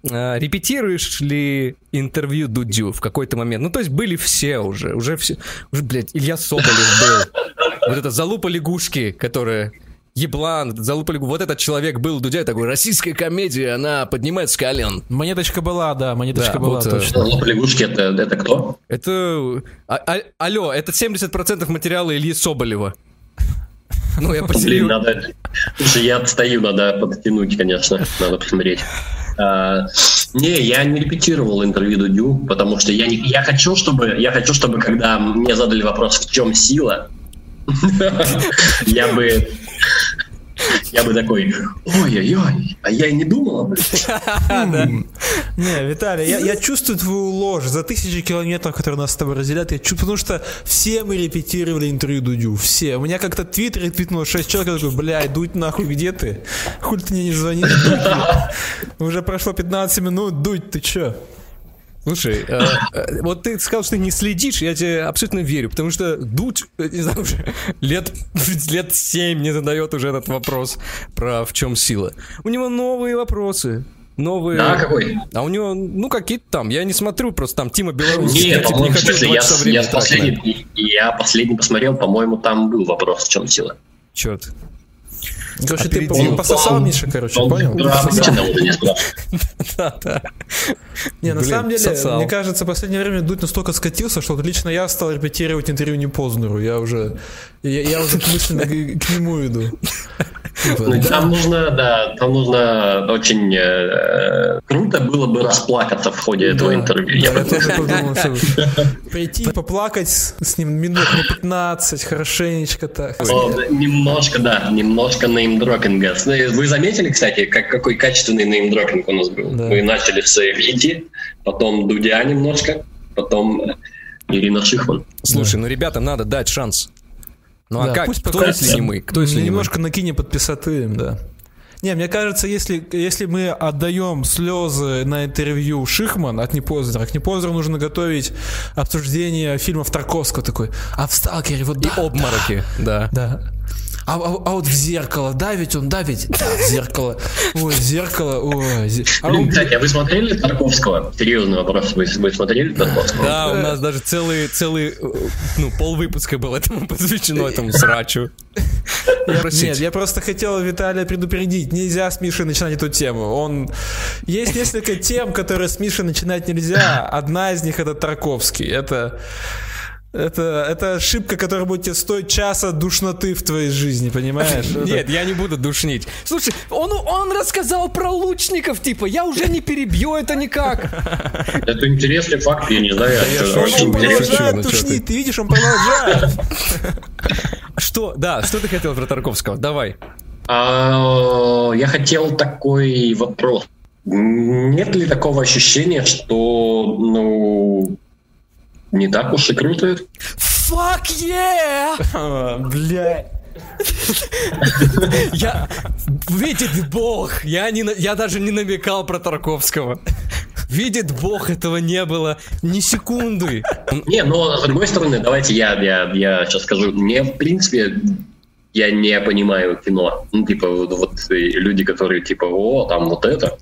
репетируешь ли интервью Дудю в какой-то момент? Ну, то есть были все уже, уже все, уже, блядь, Илья Соболев был. [LAUGHS] Вот это залупа лягушки, которая еблан, залупа лягушки. Вот этот человек был Дудя, такой, российская комедия, она поднимает с колен. Монеточка была, да, монеточка Да, была, вот, э, точно. лоб лягушки это, это кто? Это... а- а- алло, это 70% материала Ильи Соболева. Ну, я Блин, поделю. надо... Слушай, я отстаю, надо подтянуть, конечно, надо посмотреть. А, не, я не репетировал интервью Дудю, потому что я не, я хочу, чтобы, я хочу, чтобы, когда мне задали вопрос, в чем сила, [LAUGHS] я бы, я бы такой, ой-ой-ой, а я и не думал об этом. [LAUGHS] Не, Виталий, я, чувствую твою ложь за тысячи километров, которые нас с тобой разделяют. Я чувствую, потому что все мы репетировали интервью Дудю, все. У меня как-то в Твиттере твитнуло 6 человек, я такой, блядь, Дудь нахуй, где ты? Хуй ты мне не звонишь? Дудь, Уже прошло 15 минут, Дудь, ты чё? Слушай, э, э, вот ты сказал, что ты не следишь, я тебе абсолютно верю, потому что Дудь, э, не знаю, уже лет, [LAUGHS] лет 7 не задает уже этот вопрос про в чем сила. У него новые вопросы. Новые. Да, какой? А у него, ну, какие-то там. Я не смотрю, просто там Тима Беларусь. Нет, я, типа, по-моему, в смысле, я, я, последний, я последний посмотрел, по-моему, там был вопрос, в чем сила. Черт. Короче, ты Опередил. по- пососал, Миша, короче, Он понял? Да-да. [LAUGHS] Не, на самом деле, мне кажется, в последнее время Дудь настолько скатился, что лично я стал репетировать интервью не Познеру. Я уже, я, я уже мысленно к, к нему иду. Типа, Ну, да. Там нужно, да, там нужно очень э, круто было бы расплакаться в ходе этого Да, интервью. да, Я я бы- тоже подумал, что прийти, поплакать с ним минут на 15, хорошенечко так. О, да, немножко, да, немножко неймдропинга. Вы заметили, кстати, как, какой качественный неймдропинг у нас был? Да. Мы начали с Вити, потом Дудя немножко, потом Ирина Шихман. Слушай, ну ребятам надо дать шанс. Ну а Да, как? пусть Кто, пока- если не мы? Кто, если не мы? Немножко накинем подписаты им, да. Не, мне кажется, если, если мы отдаем слезы на интервью Шихман от Непозера, к Непозеру нужно готовить обсуждение фильмов Тарковского такой. А в Сталкере вот И обмороки, да. Да. А, а, а вот в зеркало, да, ведь он, да, ведь, да, в зеркало, ой, зеркало, ой. зе- А Блин, он, кстати, а вы смотрели Тарковского? Серьезный вопрос. Вы, вы смотрели Тарковского? Да, у нас даже целый, целый, ну, пол выпуска был этому посвящено, этому срачу. Нет, я просто хотел Виталия предупредить. Нельзя с Мишей начинать эту тему. Он... Есть несколько тем, которые с Мишей начинать нельзя. Одна из них это Тарковский. Это... Это, это ошибка, которая будет тебе стоить часа душноты в твоей жизни, понимаешь? [LAUGHS] Нет, я не буду душнить. Слушай, он, он рассказал про лучников, типа, я уже не перебью это никак. [LAUGHS] Это интересный факт, я не знаю. Он продолжает ну, душнить, ты видишь, он продолжает. [LAUGHS] Что, да, что ты хотел про Тарковского? Давай. А, я хотел такой вопрос. Нет ли такого ощущения, что, ну, не так уж и круто это? Fuck yeah! [LAUGHS] А, Бля. [LAUGHS] Я... Видит Бог! Я, не, я даже не намекал про Тарковского. [LAUGHS] Видит Бог, этого не было ни секунды. Не, но с другой стороны, давайте я, я, я сейчас скажу. Мне, в принципе, я не понимаю кино. Ну, типа, вот, вот, люди, которые, типа, о, там вот это.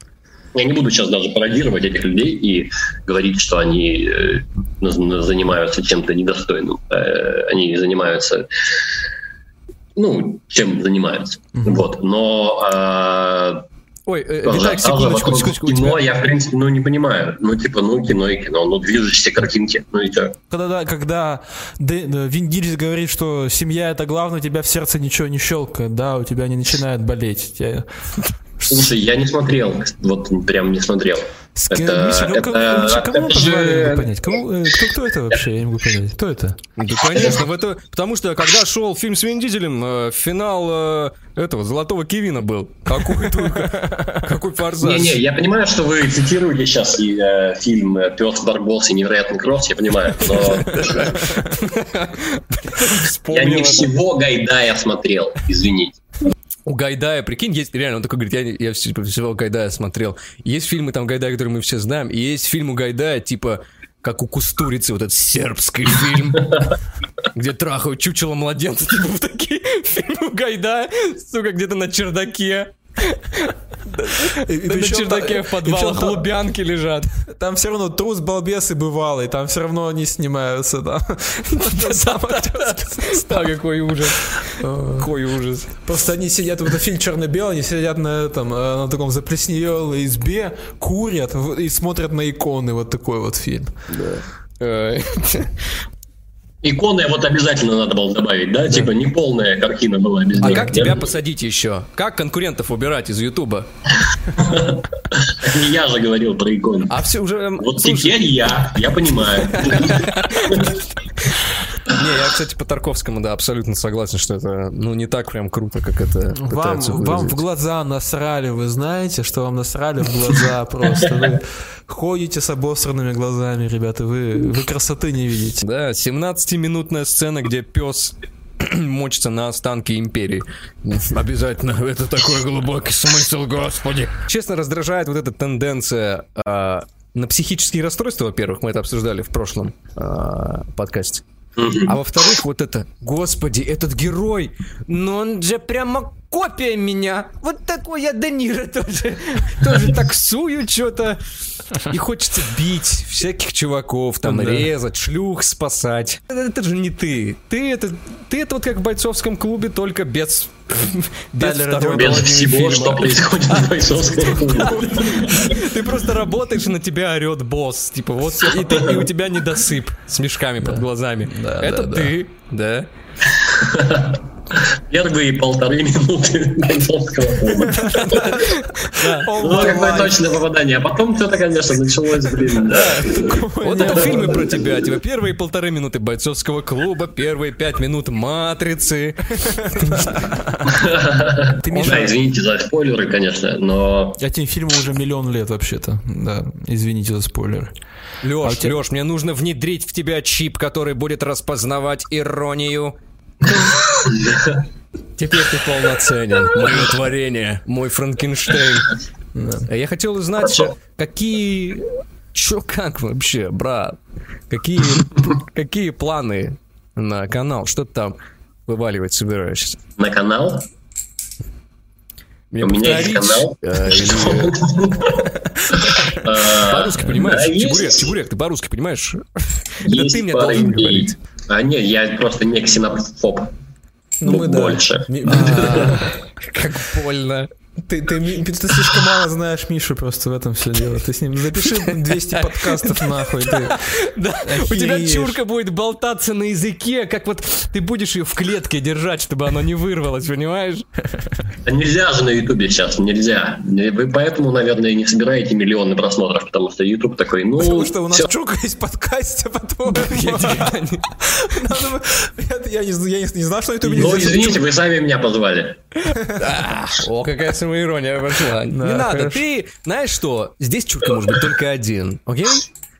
Я не буду сейчас даже пародировать этих людей и говорить, что они э, занимаются чем-то недостойным. Э, они занимаются, ну, чем занимаются. Вот. Но а, Ой, э, тоже Виталик, тоже секундочку, вокруг секундочку. кино тебя- я, в принципе, ну, не понимаю. Ну, типа, ну, кино и кино. Ну, движущиеся картинки. Ну, и что? Когда, да, когда Дэ- э, Вин Дизель говорит, что семья это главное, у тебя в сердце ничего не щелкает, да, у тебя не начинает болеть. Слушай, я не смотрел, вот прям не смотрел. С- Это- Миша, ну, кому, это- Миша, кому это позвали, я не же- могу понять? Кому, э, кто, кто это вообще? Я не могу понять. Кто это? Да, конечно, в это... потому что когда шел фильм с Вин Дизелем, э, финал э, этого Золотого Кевина был. Какой, какой форсаж. Не-не, я понимаю, что вы цитируете сейчас и, э, фильм «Пес Барбос» и «Невероятный кросс», я понимаю, но [LAUGHS] я не это. всего Гайдая смотрел, извините. У Гайдая, прикинь, есть реально, он такой говорит, я, я все- всего Гайдая смотрел. Есть фильмы там Гайдая, которые мы все знаем, и есть фильм у Гайдая, типа, как у Кустурицы, вот этот сербский фильм, [LAUGHS] где трахают чучело младенца, [LAUGHS] типа, вот такие [LAUGHS] фильмы у Гайдая, сука, где-то на чердаке. И- На чердаке в подвалах Лубянки лежат. Там, все равно трус балбесы бывалый, там все равно они снимаются, да. Какой ужас. Какой ужас. Просто они сидят, вот фильм черно-белый, они сидят на этом, э, на таком заплесневелой избе, курят и смотрят на иконы, вот такой вот фильм. Иконы вот обязательно надо было добавить, да? Типа не полная картина была без А них, как да? тебя посадить еще? Как конкурентов убирать из Ютуба? Я же говорил про иконы. А все уже... Вот теперь я, я понимаю. [LAUGHS] Не, я, кстати, по Тарковскому, да, абсолютно согласен, что это, ну, не так прям круто, как это Вам, вам в глаза насрали, вы знаете, что вам насрали в глаза [LAUGHS] просто. Вы ходите с обосранными глазами, ребята, вы, вы красоты не видите. Да, 17-минутная сцена, где пес [CLEARS THROAT] мочится на останки империи. Обязательно, это такой глубокий смысл, господи. Честно, раздражает вот эта тенденция а, на психические расстройства, во-первых, мы это обсуждали в прошлом а, подкасте. А во-вторых, вот это, господи, этот герой, но он же прямо копия меня. Вот такой я Де Ниро тоже. Тоже таксую что-то. И хочется бить всяких чуваков, там, Да. резать, шлюх спасать. Это, же не ты. Ты это, ты это вот как в бойцовском клубе, только без, без второй. Без всего, фильма. что происходит в [LAUGHS] бойцовском клубе. Ты просто работаешь, и на тебя орет босс. Типа, вот и, ты- и у тебя недосып с мешками под глазами. Это ты, да. [LAUGHS] Первые полторы минуты бойцовского клуба. [LAUGHS] Ну, какое точное попадание. А потом что-то, конечно, началось, блин, да. Вот это фильмы про тебя. Типа первые полторы минуты бойцовского клуба, первые пять минут матрицы. [LAUGHS] Ты, Да, извините за спойлеры, конечно, но этим фильму уже миллион лет вообще-то. Да, извините за спойлер. А Леш, тебя- Леш, мне нужно внедрить в тебя чип, который будет распознавать иронию. [LAUGHS] Теперь ты полноценен. [LAUGHS] Мое творение, мой Франкенштейн. Я хотел узнать, какие... Чё, как вообще, брат? Какие, какие планы на канал? Что ты там вываливать собираешься? На канал? Мне У меня есть канал. А, [LAUGHS] По-русски понимаешь? да, Чебурек, чебурек, ты по-русски понимаешь? Это ты мне должен говорить. А нет, я просто не ксенофоб. Ну, Ну, мы да. больше. Ми- А, [LAUGHS] Как больно. Ты, ты, ты [LAUGHS] слишком мало знаешь Мишу просто в этом все дело. Ты с ним запиши [LAUGHS] 200 подкастов нахуй. Ты. [LAUGHS] Да, у тебя чурка будет болтаться на языке, как вот ты будешь ее в клетке держать, чтобы оно не вырвалось, понимаешь? Да нельзя же на Ютубе сейчас, нельзя. Вы поэтому, наверное, и не собираете миллионы просмотров, потому что Ютуб такой, ну... Потому что у нас всё. чурка есть подкаст, а потом... Я не- знал, что на ютубе Ну, извините, вы сами меня позвали. О, какая самоирония пошла. Не надо, ты, знаешь что, здесь чурка может быть только один, окей?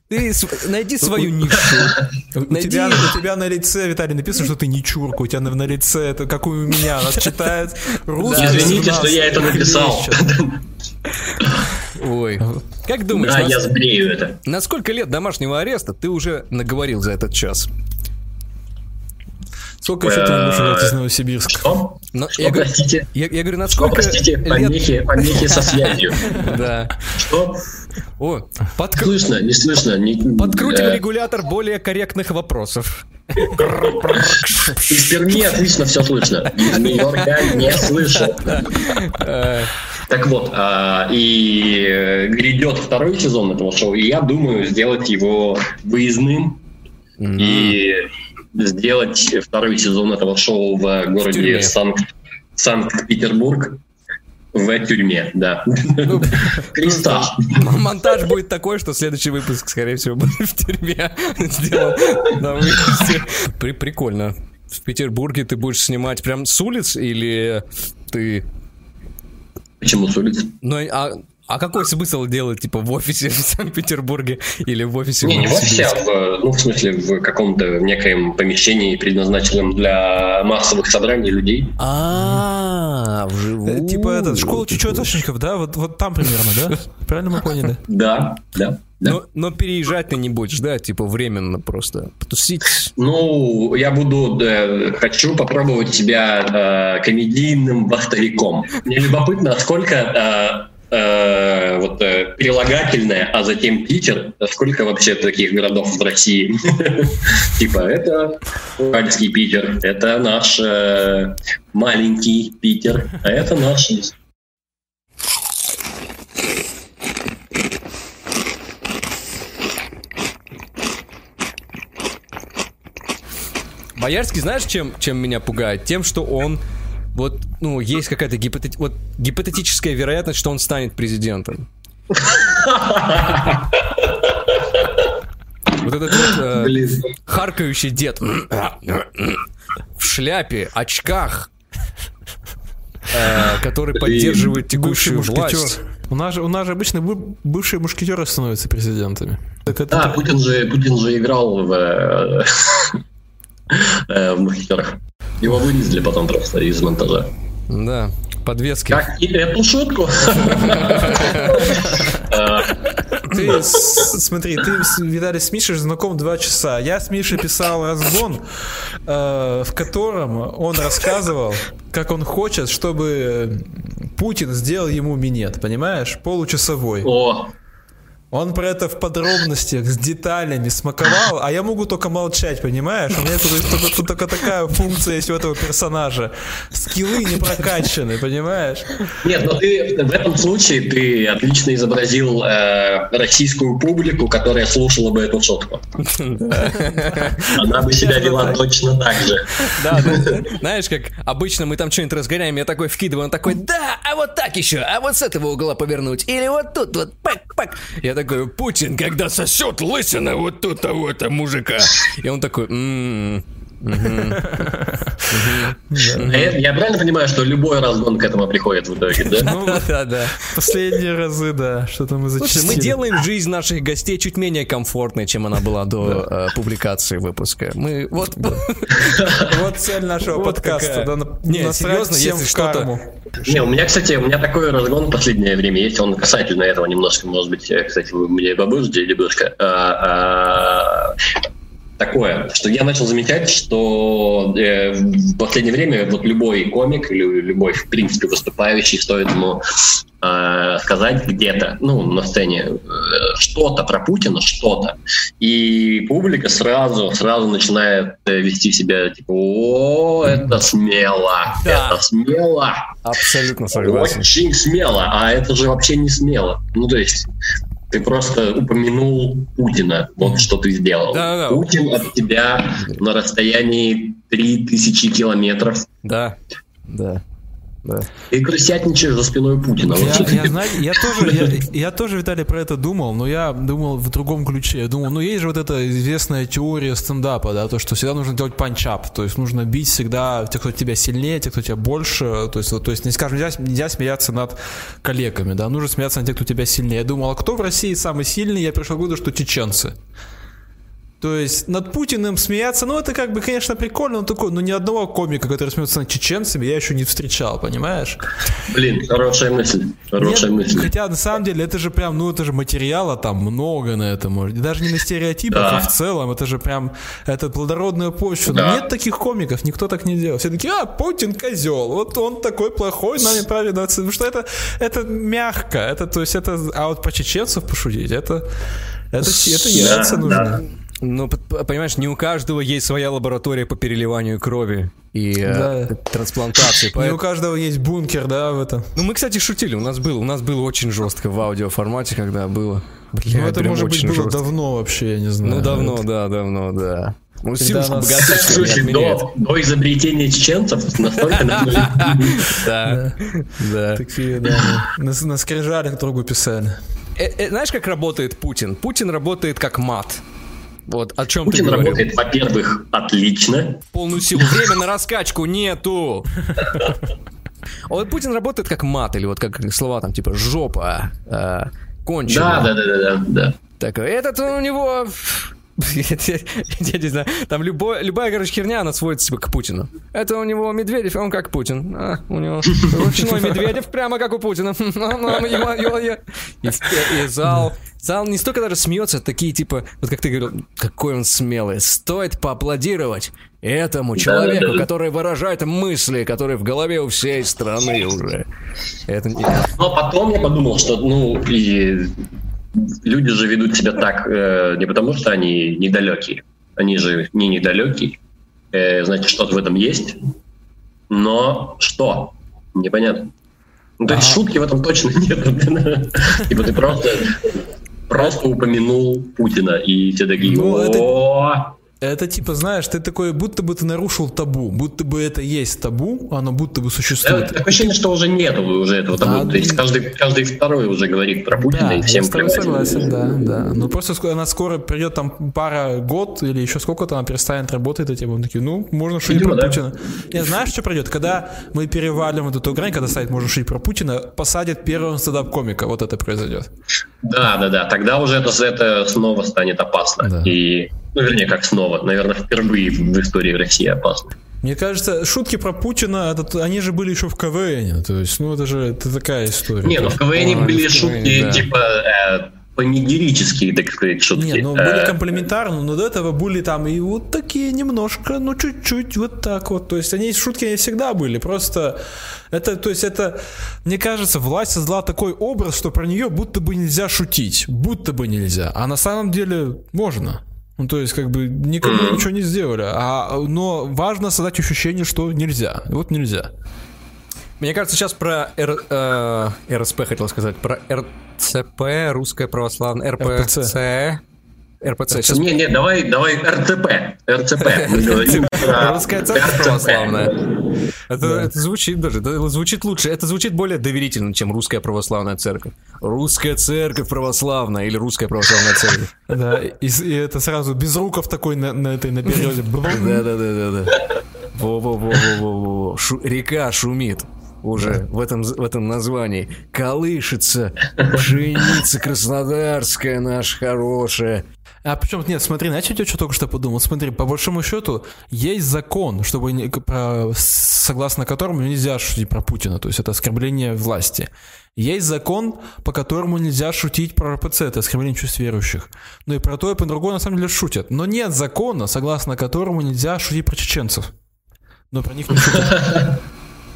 Ты с- найди свою нишу. [LAUGHS] У тебя, у тебя на лице, Виталий, написано, что ты не чурка. У тебя на, на лице это как у меня. Нас читает русский. Извините, что я это написал. [LAUGHS] Ой. Как думаешь, Да, нас- я сбрею это. на сколько лет домашнего ареста ты уже наговорил за этот час? Сколько еще ты Э, жрать из Новосибирска? Что? Но- Что, я, простите? я- я говорю, Что, насколько простите? лет... Помехи, помехи со связью. [LAUGHS] Да. Что? О, подкру- Слышно, не слышно. не- подкрутим регулятор более корректных вопросов. Из Перми отлично все слышно. Из Нью-Йорка не слышу. Э, Так вот, а, и э, грядет второй сезон этого шоу, и я думаю сделать его выездным и сделать второй сезон этого шоу в городе Санкт- Санкт-Петербург в тюрьме, да. Ну. [LAUGHS] М- Монтаж будет такой, что следующий выпуск, скорее всего, [LAUGHS] будет в тюрьме сделан. При- Прикольно. В Петербурге ты будешь снимать прям с улиц или ты... Почему с улиц? Ну, а, а какой смысл делать, типа, в офисе [LAUGHS] в Санкт-Петербурге или в офисе в Не, не в офисе, а в, ну, в смысле, в каком-то некоем помещении, предназначенном для массовых собраний людей. А, Э, вживую. Типа этот, школа чечеточников, да? Вот, вот там примерно, да? [LAUGHS] Правильно мы поняли? Да, да, да. Но, но переезжать ты не будешь, да? Типа временно просто потусить. Ну, я буду, да, хочу попробовать себя э, комедийным вахтовиком. Мне любопытно, сколько э, вот э, прилагательное, а затем Питер, сколько вообще таких городов в России? [LAUGHS] Типа, это Уральский Питер, это наш э, маленький Питер, а это наш... Боярский, знаешь, чем, чем меня пугает? Тем, что он вот, ну, есть какая-то гипотет- вот, гипотетическая вероятность, что он станет президентом. Вот этот вот э, харкающий дед в шляпе, очках, э, который поддерживает текущую власть. мушкетер. У нас же, у нас же обычно бы- бывшие мушкетеры становятся президентами. Так это Да, Путин же, Путин же играл в, э, [LAUGHS] в «Мушкетерах». Его вырезали потом просто из монтажа. Да, подвески. Как и эту шутку. Ты, смотри, ты, с- Виталий, с Мишей знаком два часа. Я с Мишей писал разгон, э, в котором он рассказывал, как он хочет, чтобы Путин сделал ему минет, понимаешь? Получасовой. О, Он про это в подробностях, с деталями смаковал, а я могу только молчать, понимаешь? У меня тут, есть только, тут только такая функция есть у этого персонажа. Скиллы не прокачаны, понимаешь? нет, но ты в этом случае ты отлично изобразил э, российскую публику, которая слушала бы эту шутку. Она бы себя вела точно так же. Да, да. Знаешь, как обычно мы там что-нибудь разгоняем, я такой вкидываю, он такой, да, а вот так еще, а вот с этого угла повернуть, или вот тут, вот, пак-пак. Я такой, Путин, когда сосет лысина вот тут, а мужика. И он такой, «М, Я, правильно понимаю, что любой разгон к этому приходит в итоге, да? Ну, да, да. Последние разы, да, что-то мы зачистили. мы делаем жизнь наших гостей чуть менее комфортной, чем она была до э, публикации выпуска. Мы вот... [LAUGHS] Вот цель нашего подкаста. Не, серьезно, если что-то-. Не, у меня, кстати, у меня такой разгон в последнее время есть, он касательно этого немножко, может быть, кстати, вы мне бабушки лебедушка. Такое, что я начал замечать, что э, в последнее время вот любой комик или любой, в принципе, выступающий, стоит ему э, сказать где-то, ну, на сцене, э, что-то про Путина, что-то. И публика сразу, сразу начинает э, вести себя, типа, о, это смело, Да. это смело. Абсолютно согласен. Очень смело, а это же вообще не смело. Ну, то есть, ты просто упомянул Путина, вот что ты сделал. Да-да-да. Путин от тебя на расстоянии 3000 километров. Да, да, да. Ты крысятничаешь за спиной Путина. Вот Я, ты я, знаете, я тоже, я, я тоже, Виталий, про это думал, но я думал в другом ключе. Я думал, ну есть же вот эта известная теория стендапа, да, то, что всегда нужно делать панчап, то есть нужно бить всегда тех, кто тебя сильнее, тех, кто тебя больше, то есть, вот, то есть не скажем, нельзя, нельзя смеяться над коллегами, да, нужно смеяться над тех, кто тебя сильнее. Я думал, а кто в России самый сильный? Я пришел к выводу, что чеченцы. То есть над Путиным смеяться, ну это как бы, конечно, прикольно, но такой, но ни одного комика, который смеется над чеченцами, я еще не встречал, понимаешь? Блин, хорошая мысль. Хорошая Нет, мысль. Хотя на самом деле это же прям, ну это же материала там много на это может. И Даже не на стереотипах, Да. а в целом. Это же прям, это плодородная почва. Но Да. нет таких комиков, никто так не делал. Все такие, а, Путин козел, вот он такой плохой, нами правильно оценивает». Потому что это, это мягко, это, то есть это, а вот по чеченцев пошутить, это, это, это яйца Да, нужны. да. Ну, понимаешь, не у каждого есть своя лаборатория по переливанию крови и э, Да. трансплантации. [LAUGHS] Не у поэтому- каждого есть бункер, да, в этом. Ну, мы, кстати, шутили, у нас было, у нас было очень жестко в аудиоформате, когда было. Бля, Ну это, может быть, было жестко. давно вообще, я не знаю. Ну, давно, да, давно, да. Ну, нас- не Слушай, до, до изобретения чеченцев настолько... [LAUGHS] Да, да. Такие, да, на, на скрижалях другу писали. Э, э, Знаешь, как работает Путин? Путин работает как мат. Вот о чем ты Путин говорил. работает, во-первых, отлично. полную силу. Время на раскачку нету. Вот Путин работает как мат, или вот как слова там типа жопа, э, кончено. Да, да, да, да, да, да. Так, этот у него... [LAUGHS] Я не знаю, там любая, короче, херня, она сводится типа к Путину. Это у него Медведев, он как Путин. А, у него [LAUGHS] ручной Медведев прямо как у Путина. И, зал, зал не столько даже смеется, такие типа, вот как ты говорил, какой он смелый. Стоит поаплодировать этому человеку, да. который выражает мысли, которые в голове у всей страны уже. Это не- Но потом я подумал, что, ну, и люди же ведут себя так э, не потому, что они недалекие. Они же не недалекие. Э, значит, что-то в этом есть. Но что? Непонятно. Ну, то есть шутки в этом точно [LAUGHS] нет. Типа ты просто просто упомянул Путина, и все такие, Ну, это- «О, Это типа, знаешь, ты такой, будто бы ты нарушил табу, будто бы это есть табу, оно будто бы Да, существует. Такое ощущение, что уже нету уже этого табу. Да, То есть каждый, каждый второй уже говорит про Путина, Да, и всем я плевать. согласен, да, да. Ну просто она скоро придет там пара год или еще сколько-то она перестанет работать, эти мы такие, ну, можно шутить про да. Путина. Не, знаешь, что придет? Когда мы перевалим вот эту грань, когда сайт можно шутить про Путина, посадят первого стендап-комика, вот это произойдет. Да, да, да. Тогда уже это, это снова станет опасно. Да. И, ну, вернее, как снова, наверное, впервые в, истории России опасно. Мне кажется, шутки про Путина, это, они же были еще в КВН, то есть, ну, это же это такая история. Не, ну в КВН Ой, были в шутки КВН, да. типа э, панигерические, так сказать, шутки. Не, ну Э, были комплементарные, но до этого были там и вот такие немножко, ну чуть-чуть, вот так вот. То есть они шутки они всегда были, просто это, то есть это, мне кажется, власть создала такой образ, что про нее будто бы нельзя шутить, будто бы нельзя, а на самом деле можно. Ну, то есть, как бы, никому ничего не сделали. А, но важно создать ощущение, что нельзя. Вот нельзя. Мне кажется, сейчас про Р- э, РСП хотел сказать, про РЦП, Русская Православная, РПЦ, РПЦ. Сейчас... Не, не, давай, давай РЦП. РЦП. Русская церковь православная. Это, это звучит даже, это звучит лучше, это звучит более доверительно, чем русская православная церковь. Русская церковь православная или русская православная церковь. Да, и, и это сразу без руков такой на, на этой на березе. Да, да, да, да, да. Во-во-во-во-во-во. Река шумит уже в этом, в этом названии. Колышется пшеница [LAUGHS] краснодарская наша хорошая. А причем, нет, смотри, знаете, я что только что подумал? Смотри, по большому счету, есть закон, чтобы не, про, согласно которому нельзя шутить про Путина, то есть это оскорбление власти. Есть закон, по которому нельзя шутить про РПЦ, это оскорбление чувств верующих. Ну и про то и по другому на самом деле шутят. Но нет закона, согласно которому нельзя шутить про чеченцев. Но про них не шутят. [LAUGHS]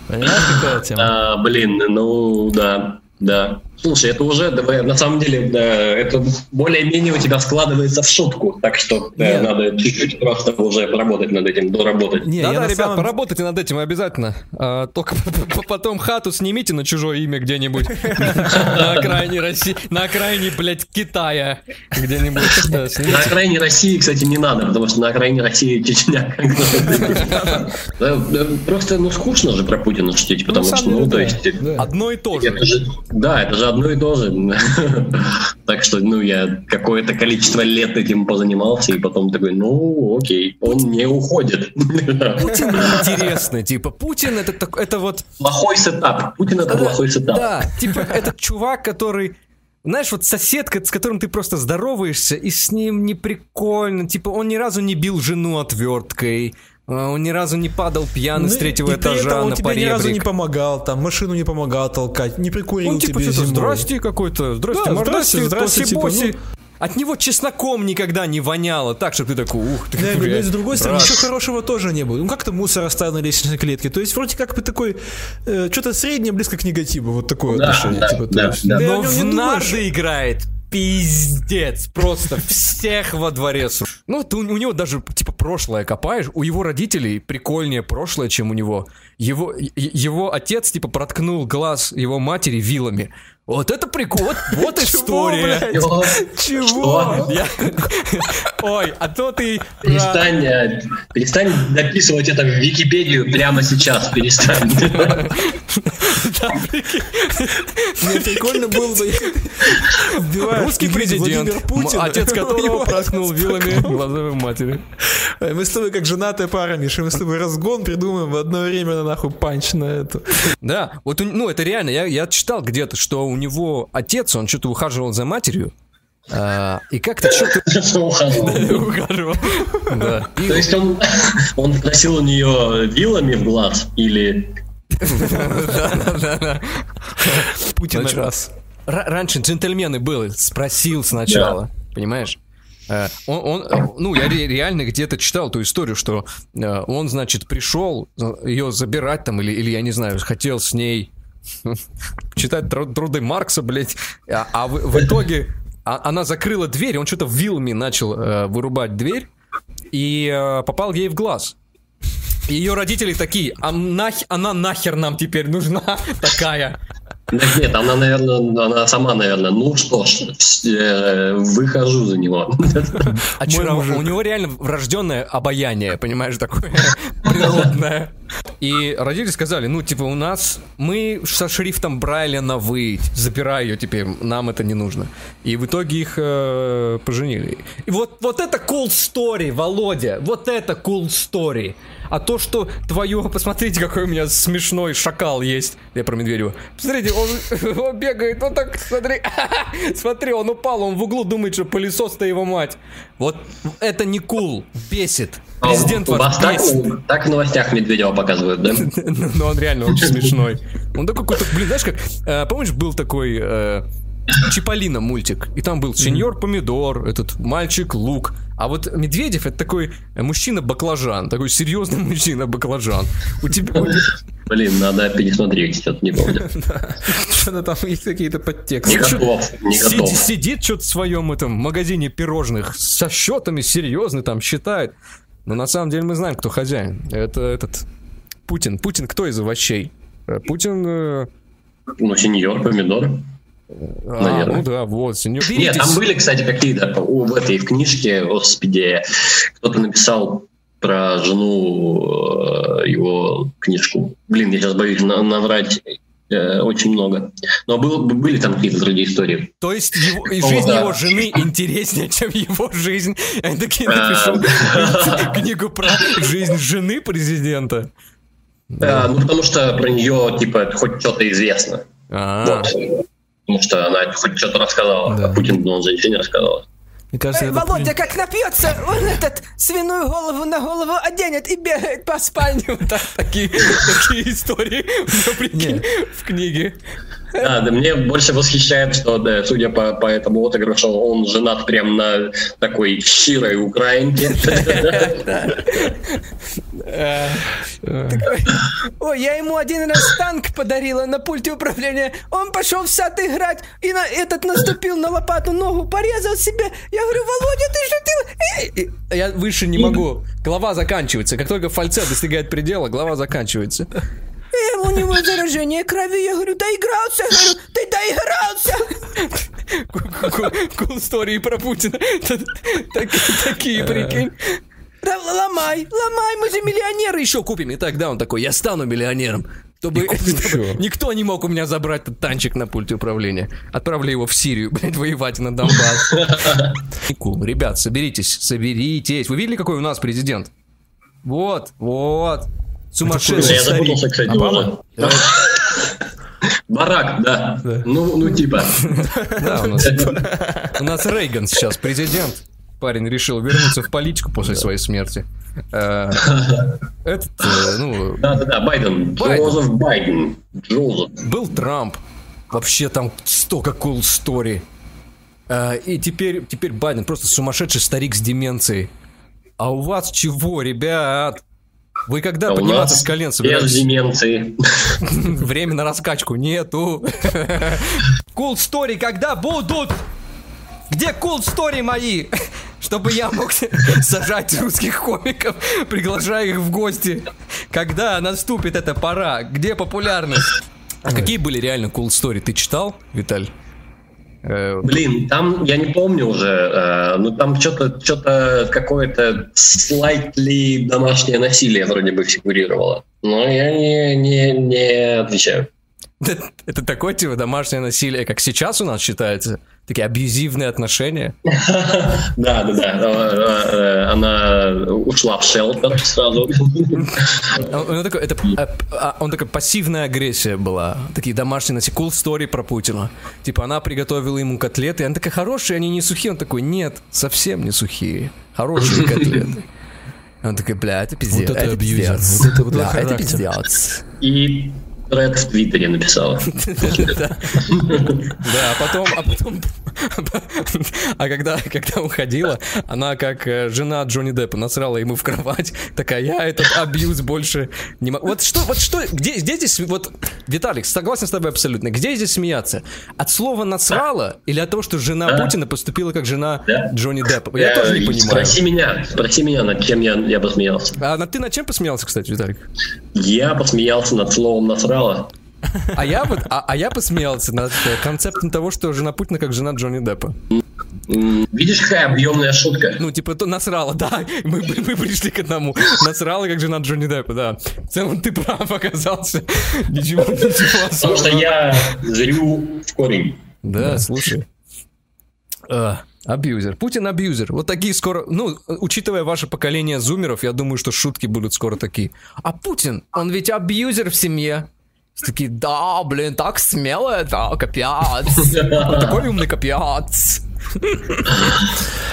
Понимаешь, какая тема? А, блин, ну да, да. Слушай, это уже, на самом деле, это более-менее у тебя складывается в шутку, так что да, надо чуть-чуть просто уже поработать над этим, доработать. Не, да, да, ребят, самом... поработайте над этим обязательно. А, только [LAUGHS] потом хату снимите на чужое имя где-нибудь [LAUGHS] на окраине России, на окраине, блядь, Китая где-нибудь. На окраине России, кстати, не надо, потому что на окраине России Чечня. [LAUGHS] Просто, ну, скучно же про Путина шутить, потому что, ну, то есть... Одно и то же. Да, это же одно и то же. [LAUGHS] так что, ну, я какое-то количество лет этим позанимался, и потом такой, ну, окей, он не уходит. Путин [LAUGHS] интересно, типа, Путин это, это вот... Плохой setup. Путин это плохой setup. Да, типа, этот чувак, который знаешь, вот соседка, с которым ты просто здороваешься, и с ним не прикольно. Типа, он ни разу не бил жену отверткой. А, он ни разу не падал пьяный ну, с третьего этажа этом он на тебе поребрик. ни разу не помогал, там, машину не помогал толкать, не прикурил он, типа, тебе что-то, здрасте какой-то, здрасте, да, здрасте, здрасте, типа, ну, от него чесноком никогда не воняло, так, что ты такой, ух, ты да, но с другой стороны, ничего хорошего тоже не было. Ну, как-то мусор оставил на лестничной клетке. То есть, вроде как бы такой, э, что-то среднее, близко к негативу, вот такое да, отношение. Да, типа, да, есть, да. Но в нарды играет пиздец. Просто всех во дворе. Ну, ты, у, него даже, типа, прошлое копаешь. У его родителей прикольнее прошлое, чем у него. Его, его отец, типа, проткнул глаз его матери вилами. Вот это прикол, вот, вот история. Чего? Ой, а то ты... Перестань, э, перестань дописывать это в Википедию прямо сейчас, перестань. [LAUGHS] Мне прикольно было бы, Русский президент, отец которого проткнул вилами глазовой матери. Мы с тобой как женатая пара, Миша, мы с тобой разгон придумаем в одно время на нахуй панч на эту. Да, вот, ну, это реально, я, я читал где-то, что у него отец, он что-то ухаживал за матерью, а, и как-то что-то... [LAUGHS] Ухаживал. [LAUGHS] Да. То есть он, [LAUGHS] он просил у нее вилами в глаз или... Путин раз. Раньше джентльмены были, спросил сначала, понимаешь? Э, он, он, ну, я реально где-то читал эту историю, что э, он, значит, пришел ее забирать там, или, или я не знаю, хотел с ней читать труды Маркса, блядь, а, а в, в итоге а, она закрыла дверь, он что-то вилами начал э, вырубать дверь и э, попал ей в глаз. Ее родители такие, а нах, она нахер нам теперь нужна [LAUGHS] такая? Нет, она, наверное, она сама, наверное, ну что ж, выхожу за него. А что, у него реально врожденное обаяние, понимаешь, такое [LAUGHS] природное. И родители сказали, ну, типа, у нас, мы со шрифтом Брайля на «вы», забирай ее теперь, нам это не нужно. И в итоге их э, поженили. И вот, вот это cool story, Володя, вот это cool story. А то, что твое, [LAUGHS] посмотрите, какой у меня смешной шакал есть. Я про Медведева. Посмотрите, он, [LAUGHS] он бегает, вот так, смотри. [LAUGHS] смотри, он упал, он в углу думает, что пылесос-то его мать. Вот это не кул, бесит. А Президент а, вас так, так в новостях Медведева показывают, да? Ну, он реально очень смешной. Он такой какой-то, блин, знаешь как, э, помнишь, был такой э, Чиполлино мультик, и там был сеньор помидор, этот мальчик лук, а вот Медведев это такой мужчина-баклажан, такой серьезный [LAUGHS] мужчина-баклажан. У тебя... Блин, надо пересмотреть, что-то не помню. [LAUGHS] Что-то там есть какие-то подтексты. Не готов, не готов. Сидит что-то в своем этом магазине пирожных со счетами серьезно там считает. Но на самом деле мы знаем, кто хозяин. Это этот Путин. Путин кто из овощей? Путин... Ну, сеньор, помидор. А, Наверное. ну да, вот. сеньор. Нет, там были, кстати, какие-то в этой в книжке, господи, кто-то написал про жену э, его книжку. Блин, я сейчас боюсь на- наврать э, очень много. Но был- были там какие-то другие истории. То есть его, и О, жизнь да. его жены интереснее, чем его жизнь. [LAUGHS] Я таки А. напишу [LAUGHS] книгу про жизнь жены президента. Э, ну, потому что про нее, типа, хоть что-то известно. А, Вот. Потому что она хоть что-то рассказала. Да. А Путин, ну, он же ничего не рассказал. Мне кажется, Э, это Володя как напьется, он этот свиную голову на голову оденет и бегает по спальне. Вот так. Такие, такие истории [LAUGHS] в книге. Да, да, мне больше восхищает, что, да, судя по, по этому отыгрышу, он женат прям на такой щирой украинке. [LAUGHS] Ой, я ему один раз танк подарила на пульте управления. Он пошел в сад играть и на этот наступил на лопату ногу, порезал себе. Я говорю, Володя, ты? И Я выше не могу. Глава заканчивается. Как только фальцет достигает предела, глава заканчивается. Э, у него заражение крови. Я говорю, доигрался. Я говорю, ты доигрался. Кул истории про Путина. Так- Такие, прикинь. Ломай, ломай, мы же миллионеры. Еще купим. И тогда он такой, я стану миллионером. Чтобы, чтобы никто не мог у меня забрать этот танчик на пульте управления. Отправлю его в Сирию, блядь, воевать на Донбасс. Ребят, соберитесь, соберитесь. Вы видели, какой у нас президент? Вот, вот. Сумасшедший Я запутался, кстати, Обама? уже. Барак, да. Ну, ну, типа. Да, у нас, у нас Рейган сейчас президент. Парень решил вернуться в политику после своей смерти. Э, Этот, э, ну, Да-да-да, Байден. Байден. Джозеф Байден. Джозеф. был Трамп. Вообще там столько cool story. Э, И теперь, теперь Байден просто сумасшедший старик с деменцией. А у вас чего, ребят? Вы когда А подниматься с колен собираетесь? деменции. [LAUGHS] Время на раскачку нету. [LAUGHS] Cool story когда будут? Где cool story мои? [LAUGHS] Чтобы я мог сажать русских комиков, приглашая их в гости. Когда наступит эта пора? Где популярность? А какие были реально cool story? Ты читал, Виталь? Э, Блин, там, я не помню уже, э, ну там что-то, что-то какое-то slightly домашнее насилие вроде бы фигурировало. Но я не, не, не отвечаю. Это, [LAUGHS] это такое типа домашнее насилие, как сейчас у нас считается? Такие абьюзивные отношения? [LAUGHS] Да, да, да. Она ушла в шелтер сразу. Он, он такой, это, а, а, он такой, пассивная агрессия была. Такие домашние носи. Cool story про Путина. Типа, она приготовила ему котлеты, она такая, хорошие, они не сухие. Он такой, нет, совсем не сухие. Хорошие котлеты. Он такой, бля, это пиздец. Вот это абьюзер, пиздец. вот это- вот Бля, это это. А пиздец. И Ред в Твиттере написала. [LAUGHS] [LAUGHS] Да, Да, а потом, а когда, когда уходила, она как э, жена Джонни Деппа насрала ему в кровать, такая, я этот абьюз больше не могу. Вот что, вот что, где, где здесь, вот, Виталик, согласен с тобой абсолютно, где здесь смеяться? От слова насрала или от того, что жена Да. Путина поступила как жена Да. Джонни Деппа? Я тоже не Э, понимаю. Спроси меня, спроси меня, над чем я, я посмеялся. А на- ты над чем посмеялся, кстати, Виталик? Я посмеялся над словом насрала. А я вот, а, а я посмеялся над э, концептом того, что жена Путина как жена Джонни Деппа. Видишь, какая объемная шутка? Ну, типа, то насрала, да. Мы, мы- пришли к одному. Насрала, как жена Джонни Деппа, да. В целом ты прав оказался. Ничего, ничего Потому что я зрю в корень. Да, слушай. А, Абьюзер. Путин абьюзер. Вот такие скоро... Ну, учитывая ваше поколение зумеров, я думаю, что шутки будут скоро такие. А Путин, он ведь абьюзер в семье. Все Такие, да, блин, так смело это, капец. [LAUGHS] Такой умный капец.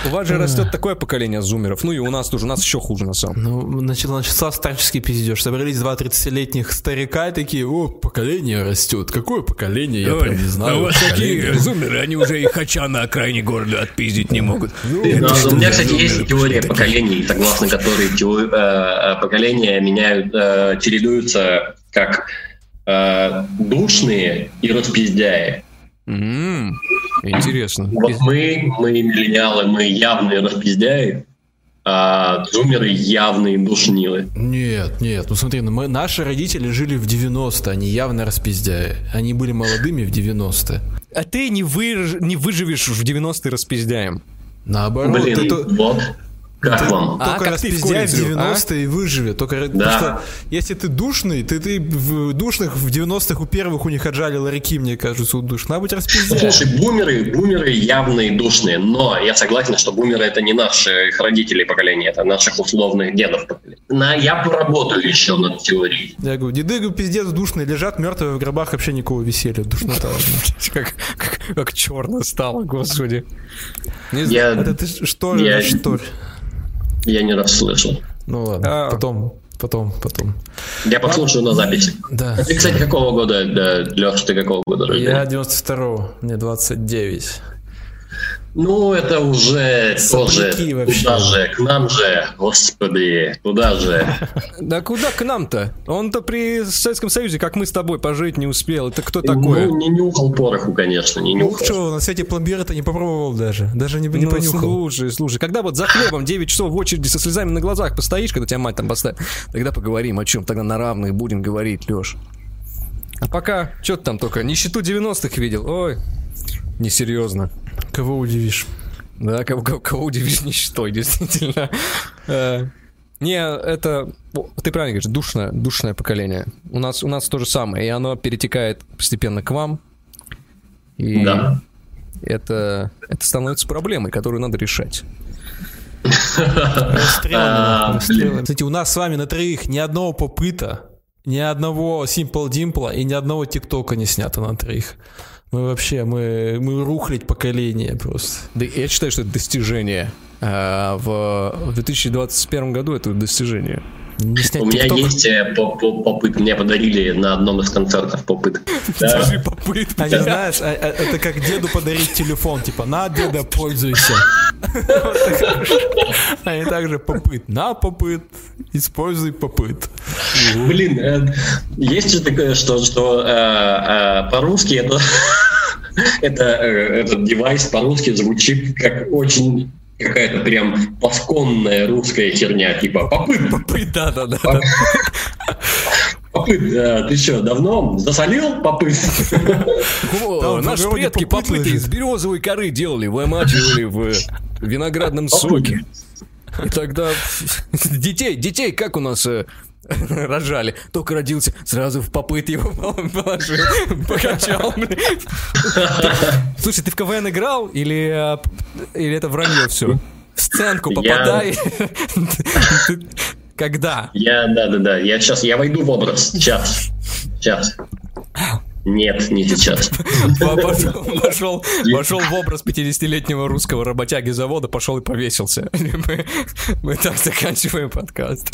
У вас же растет такое поколение зумеров. Ну и у нас тоже, у нас еще хуже на самом Ну, начал, начался старческий пиздеж. Собрались два 30-летних старика и такие, о, поколение растет. Какое поколение? Я прям не знаю. Поколение. зумеры, они уже и хача на окраине города отпиздить не могут. Ну, у меня, кстати, есть теория поколений, согласно которой э, э, поколения меняют, э, чередуются как э, душные и распиздяи. М, Интересно. Вот мы, мы миллениалы, мы явные распиздяи, а зумеры явные душнилы. Нет, нет, ну смотри, ну мы, наши родители жили в 90-е, они явно распиздяи. Они были молодыми в 90-е. а ты не, вы, не выживешь в 90-е распиздяем. Наоборот, Блин, это... вот. Как вам? А, Только в распиздяй в колледже, 90-е и выживет. Только потому что если ты душный, ты, ты в душных в 90-х у первых у них отжали ларьки, мне кажется, у душ. Надо быть распиздяй. слушай, бумеры, бумеры явные душные, но я согласен, что бумеры это не наших родителей поколения, это наших условных дедов поколения. На, я поработаю еще над теорией. Я говорю, деды говорю, пиздец душные, лежат мертвые в гробах, вообще никакого веселья, душнота. [LAUGHS] Как, как, как черно стало, господи. Не знаю. Это ты что Я- что ли? Я не расслышал. Ну ладно, А. потом, потом, потом. Я послушаю на записи. Да. А Ты, кстати, какого года, да, Леш, ты какого года Я рождения? 92-го, мне 29. Ну, это уже тоже вообще. туда же, к нам же, господи, туда же. [LAUGHS] Да куда к нам-то? Он-то при Советском Союзе, как мы с тобой, пожить не успел. Это кто такое? Ну, не нюхал пороху, конечно, не Ну нюхал. что, на свете пломбира-то не попробовал даже. Даже не, не Ну, понюхал. слушай, слушай, когда вот за хлебом 9 часов в очереди со слезами на глазах постоишь, когда тебя мать там поставит, тогда поговорим о чем, тогда на равных будем говорить, Леш. А пока, что ты там только, нищету 90-х видел, ой, несерьезно. Кого удивишь? Да, кого, кого, кого удивишь ничтой, действительно. Э, Не, это, ты правильно говоришь, душное, душное поколение. У нас, у нас то же самое, и оно перетекает постепенно к вам. И Да. это, это становится проблемой, которую надо решать. А, Расстрелами. Кстати, у нас с вами на троих ни одного попыта, ни одного Simple Dimple и ни одного ТикТока не снято на троих. Мы вообще, мы, мы рухлить поколение просто. Да, я считаю, что это достижение. А, в, в 2021 году это достижение. Не снять У меня ТикТок. есть э, по- по- попыт, мне подарили на одном из концертов попыт. Да. Даже попытка. Они, знаешь, а- а- это как деду подарить телефон, типа, на, деда, пользуйся. [LAUGHS] Они также попыт. На попыт, используй попыт. Блин, э, есть же такое, что, что э, по-русски это, [LAUGHS] это этот девайс по-русски звучит как очень какая-то прям пасконная русская херня, типа попыт, Попыт, да, да, да. [LAUGHS] попыт, э, ты что, давно засолил попыт? О, наши предки попыт попыты из березовой коры делали, вымачивали в виноградном соке. И тогда [LAUGHS] детей, детей как у нас э, [LAUGHS] рожали? Только родился, сразу в попыт его [LAUGHS] положил, покачал. [LAUGHS] Слушай, ты в КВН играл или, э, или это вранье все? В сценку попадай. Когда? Я, да-да-да, я сейчас, я войду в образ, сейчас, сейчас. Нет, не сейчас. Пошел, пошел, в образ 50-летнего русского работяги завода, пошел и повесился. [LAUGHS] Мы, мы так заканчиваем подкаст.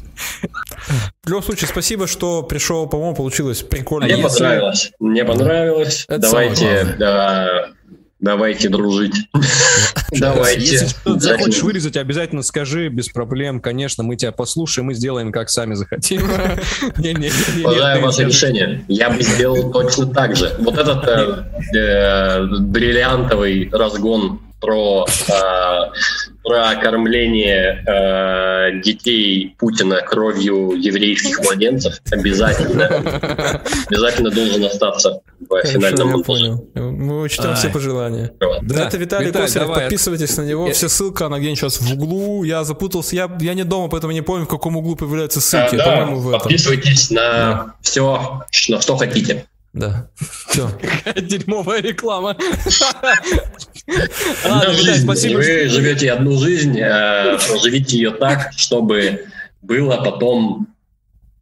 В любом случае, спасибо, что пришел, по-моему, получилось прикольно. Мне понравилось. Мне понравилось. Это давайте, да, давайте дружить. Давайте. Если что-то захочешь вырезать, обязательно скажи, без проблем. Конечно, мы тебя послушаем и сделаем, как сами захотим. [LAUGHS] Уважаю ваше решение. Я бы сделал точно так же. Вот этот э, э, бриллиантовый разгон про, э, про кормление э, детей Путина кровью еврейских младенцев обязательно, обязательно должен остаться в финальном я монтаже. понял. Мы учтем все пожелания. Да, это Виталий, Косарев, давай. подписывайтесь на него. Я- Все ссылка, она где-нибудь сейчас в углу. Я запутался, я, я не дома, поэтому не помню, в каком углу появляются А, ссылки. да, По-моему, в этом. подписывайтесь на все, на что хотите. Да. Все. [LAUGHS] Дерьмовая реклама. [LAUGHS] Спасибо. Вы живете одну жизнь, э, проживите ее так, чтобы было потом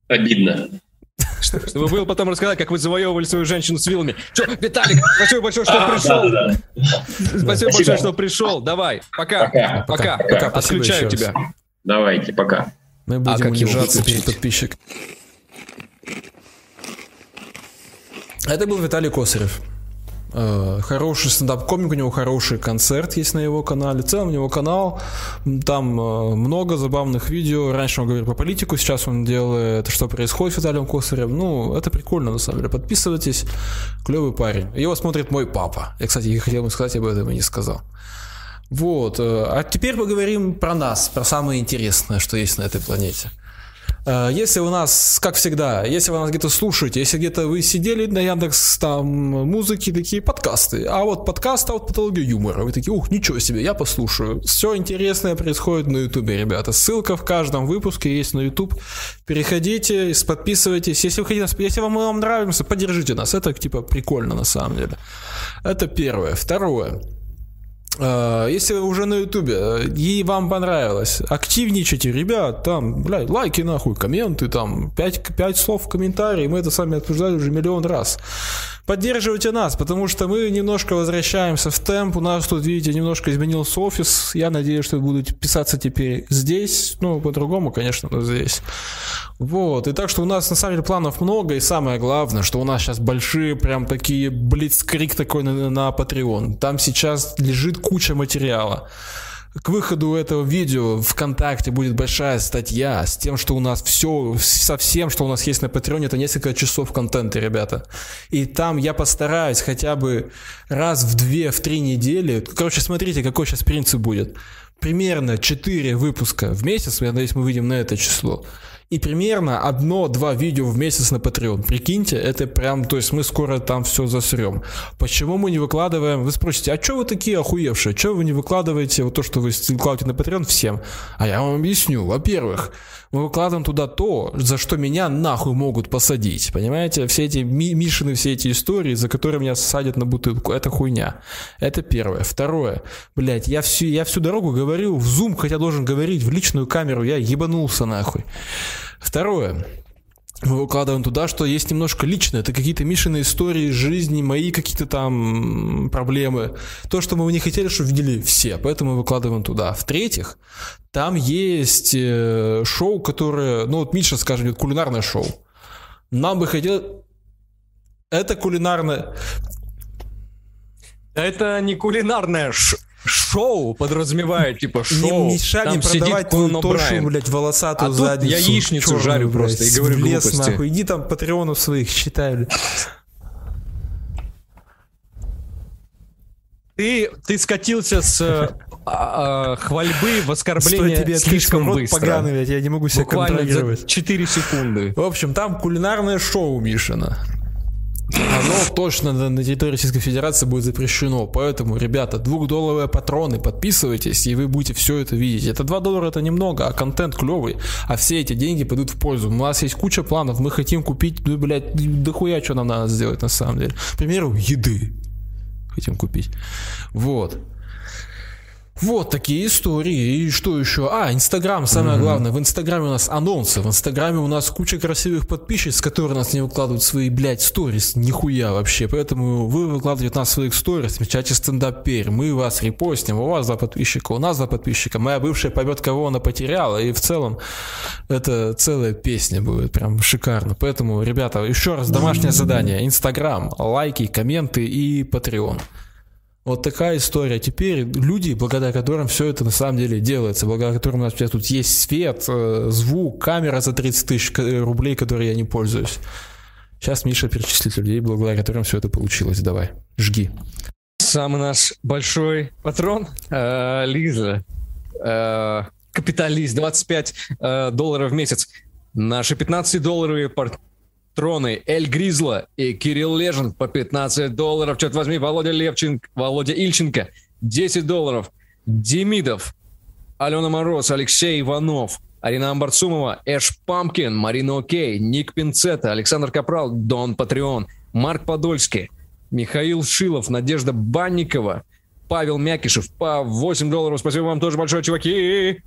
обидно. Чтобы было потом рассказать, как вы завоевывали свою женщину с вилами. Чё, Виталик, [LAUGHS] спасибо большое, что пришел. Спасибо большое, что пришел. Давай, пока. Пока. Пока. Отключаю тебя. Давайте, пока. Мы А будем унижаться перед подписчиком. Это был Виталий Косарев. Э, Хороший стендап-комик, у него хороший концерт есть на его канале. В целом у него канал, там э, много забавных видео. Раньше он говорил про политику, сейчас он делает, что происходит с Виталием Косаревым. Ну, это прикольно на самом деле. Подписывайтесь, клевый парень. Его смотрит мой папа. Я, кстати, хотел бы сказать об этом и не сказал. Вот. э, А теперь поговорим про нас, про самое интересное, что есть на этой планете. Э, если у нас, как всегда, если вы нас где-то слушаете, если где-то вы сидели на Яндекс там музыки, такие подкасты, а вот подкаст а вот патология юмора, вы такие, ух, ничего себе, я послушаю. Все интересное происходит на Ютубе, ребята. Ссылка в каждом выпуске есть на Ютуб. Переходите, подписывайтесь. Если вы хотите, если вам, вам нравится, поддержите нас. Это типа прикольно на самом деле. Это первое. Второе. Э, если вы уже на ютубе э, и вам понравилось, активничайте, ребят, там, блядь, лайки нахуй, комменты, там, 5, 5 слов в комментарии, мы это сами обсуждали уже миллион раз. Поддерживайте нас, потому что мы немножко возвращаемся в темп. У нас тут, видите, немножко изменился офис. Я надеюсь, что будут писаться теперь здесь. Ну, по-другому, конечно, но здесь. Вот. И так что у нас на самом деле планов много. И самое главное, что у нас сейчас большие прям такие блицкрик такой на, на Patreon. Там сейчас лежит куча материала к выходу этого видео ВКонтакте будет большая статья с тем, что у нас все, со всем, что у нас есть на Патреоне, это несколько часов контента, ребята. И там я постараюсь хотя бы раз в две, в три недели. Короче, смотрите, какой сейчас принцип будет. Примерно 4 выпуска в месяц, я надеюсь, мы выйдем на это число и примерно одно-два видео в месяц на Patreon. Прикиньте, это прям, то есть мы скоро там все засрем. Почему мы не выкладываем? Вы спросите, а что вы такие охуевшие? Что вы не выкладываете вот то, что вы выкладываете на Patreon всем? А я вам объясню. Во-первых, мы выкладываем туда то, за что меня нахуй могут посадить. Понимаете? Все эти ми Мишины, все эти истории, за которые меня садят на бутылку. Это хуйня. Это первое. Второе. Блять, я всю, я всю дорогу говорю в Zoom, хотя должен говорить в личную камеру. Я ебанулся нахуй. Второе мы выкладываем туда, что есть немножко личное. Это какие-то Мишины истории жизни, мои какие-то там проблемы. То, что мы не хотели, чтобы видели все, поэтому мы выкладываем туда. В-третьих, там есть э, шоу, которое, ну вот Миша, скажем, это кулинарное шоу. Нам бы хотелось... Это кулинарное... Это не кулинарное шоу шоу подразумевает, типа, шоу. Не мешай мне продавать твою тошу, блядь, волосатую а задницу. я яичницу жарю блядь, просто и говорю в лес, глупости. нахуй. Иди там патреонов своих считай, блядь. Ты, ты скатился с а, а, хвальбы в оскорбление тебе слишком рот быстро. Поганый, блядь, я не могу себя Буквально контролировать. за 4 секунды. В общем, там кулинарное шоу Мишина. Оно точно на, территории Российской Федерации будет запрещено. Поэтому, ребята, двухдолларовые патроны, подписывайтесь, и вы будете все это видеть. Это 2 доллара это немного, а контент клевый. А все эти деньги пойдут в пользу. У нас есть куча планов, мы хотим купить, ну, блядь, дохуя что нам надо сделать на самом деле. К примеру, еды хотим купить. Вот. Вот такие истории. И что еще? А, Инстаграм, самое mm-hmm. главное. В Инстаграме у нас анонсы. В Инстаграме у нас куча красивых подписчиц, которые нас не выкладывают свои, блядь, сторис. Нихуя вообще. Поэтому вы выкладываете нас своих сторис, в чате стендап пер. Мы вас репостим. У вас два подписчика, у нас два подписчика. Моя бывшая поймет, кого она потеряла. И в целом это целая песня будет. Прям шикарно. Поэтому, ребята, еще раз домашнее задание. Инстаграм, лайки, комменты и Patreon. Вот такая история. Теперь люди, благодаря которым все это на самом деле делается, благодаря которым у нас тут есть свет, э, звук, камера за 30 тысяч рублей, которые я не пользуюсь. Сейчас Миша перечислит людей, благодаря которым все это получилось. Давай, жги. Самый наш большой патрон, э, Лиза, э, капиталист, 25 э, долларов в месяц. Наши 15-долларовые партнеры Троны, Эль Гризла и Кирилл Лежин по 15 долларов. Черт возьми, Володя Левченко, Володя Ильченко 10 долларов. Демидов, Алена Мороз, Алексей Иванов, Арина Амбарцумова, Эш Памкин, Марина Окей, Ник Пинцета, Александр Капрал, Дон Патреон, Марк Подольский, Михаил Шилов, Надежда Банникова, Павел Мякишев по 8 долларов. Спасибо вам тоже большое, чуваки.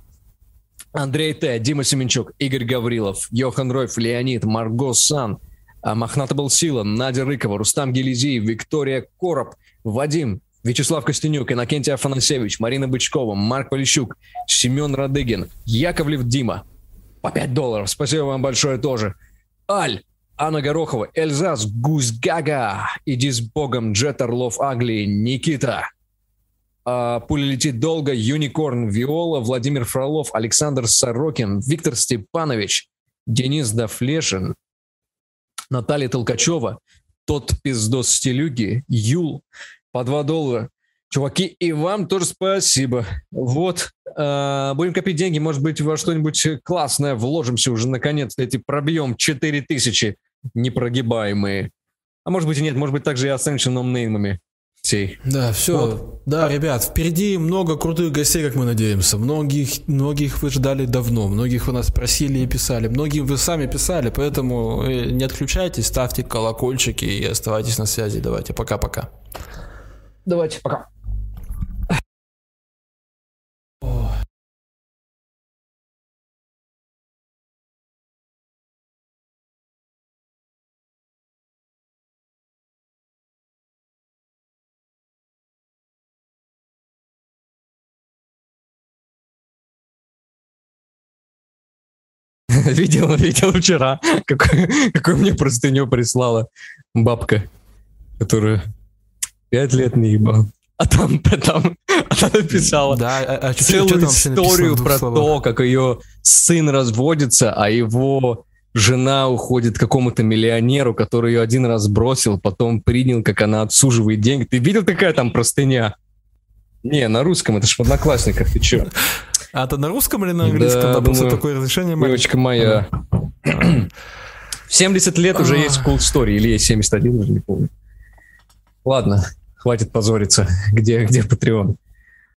Андрей Т, Дима Семенчук, Игорь Гаврилов, Йохан Ройф, Леонид, Марго Сан, а, Махната Сила, Надя Рыкова, Рустам Гелизиев, Виктория Короб, Вадим, Вячеслав Костенюк, Иннокентий Афанасьевич, Марина Бычкова, Марк Полищук, Семен Радыгин, Яковлев Дима. По 5 долларов. Спасибо вам большое тоже. Аль, Анна Горохова, Эльзас, Гусь Гага, Иди с Богом, Джет Орлов Агли, Никита, Пуля летит долго, Юникорн, Виола, Владимир Фролов, Александр Сорокин, Виктор Степанович, Денис Дафлешин, Наталья Толкачева, тот пиздос Стелюги, Юл, по 2 доллара, Чуваки, и вам тоже спасибо. Вот, э, будем копить деньги, может быть, во что-нибудь классное вложимся уже наконец-то, эти пробьем 4000 непрогибаемые. А может быть и нет, может быть также и останемся номнеймами всей. Да, все. Вот. Да, ребят, впереди много крутых гостей, как мы надеемся. Многих, многих вы ждали давно, многих вы нас просили и писали, многим вы сами писали, поэтому э, не отключайтесь, ставьте колокольчики и оставайтесь на связи. Давайте, пока-пока. Давайте, пока. [LAUGHS] видел, видел вчера, какую мне простыню прислала бабка, которая пять лет не ебала. А там, там она написала да, а, а целую историю про то, как ее сын разводится, а его жена уходит к какому-то миллионеру, который ее один раз бросил, потом принял, как она отсуживает деньги. Ты видел, какая там простыня? Не, на русском, это ж в одноклассниках, ты чё? А это на русском или на английском? Да, думаю, просто такое разрешение. Девочка моя. В 70 лет уже есть cool story, или есть 71, уже не помню. Ладно, хватит позориться. Где, где Patreon?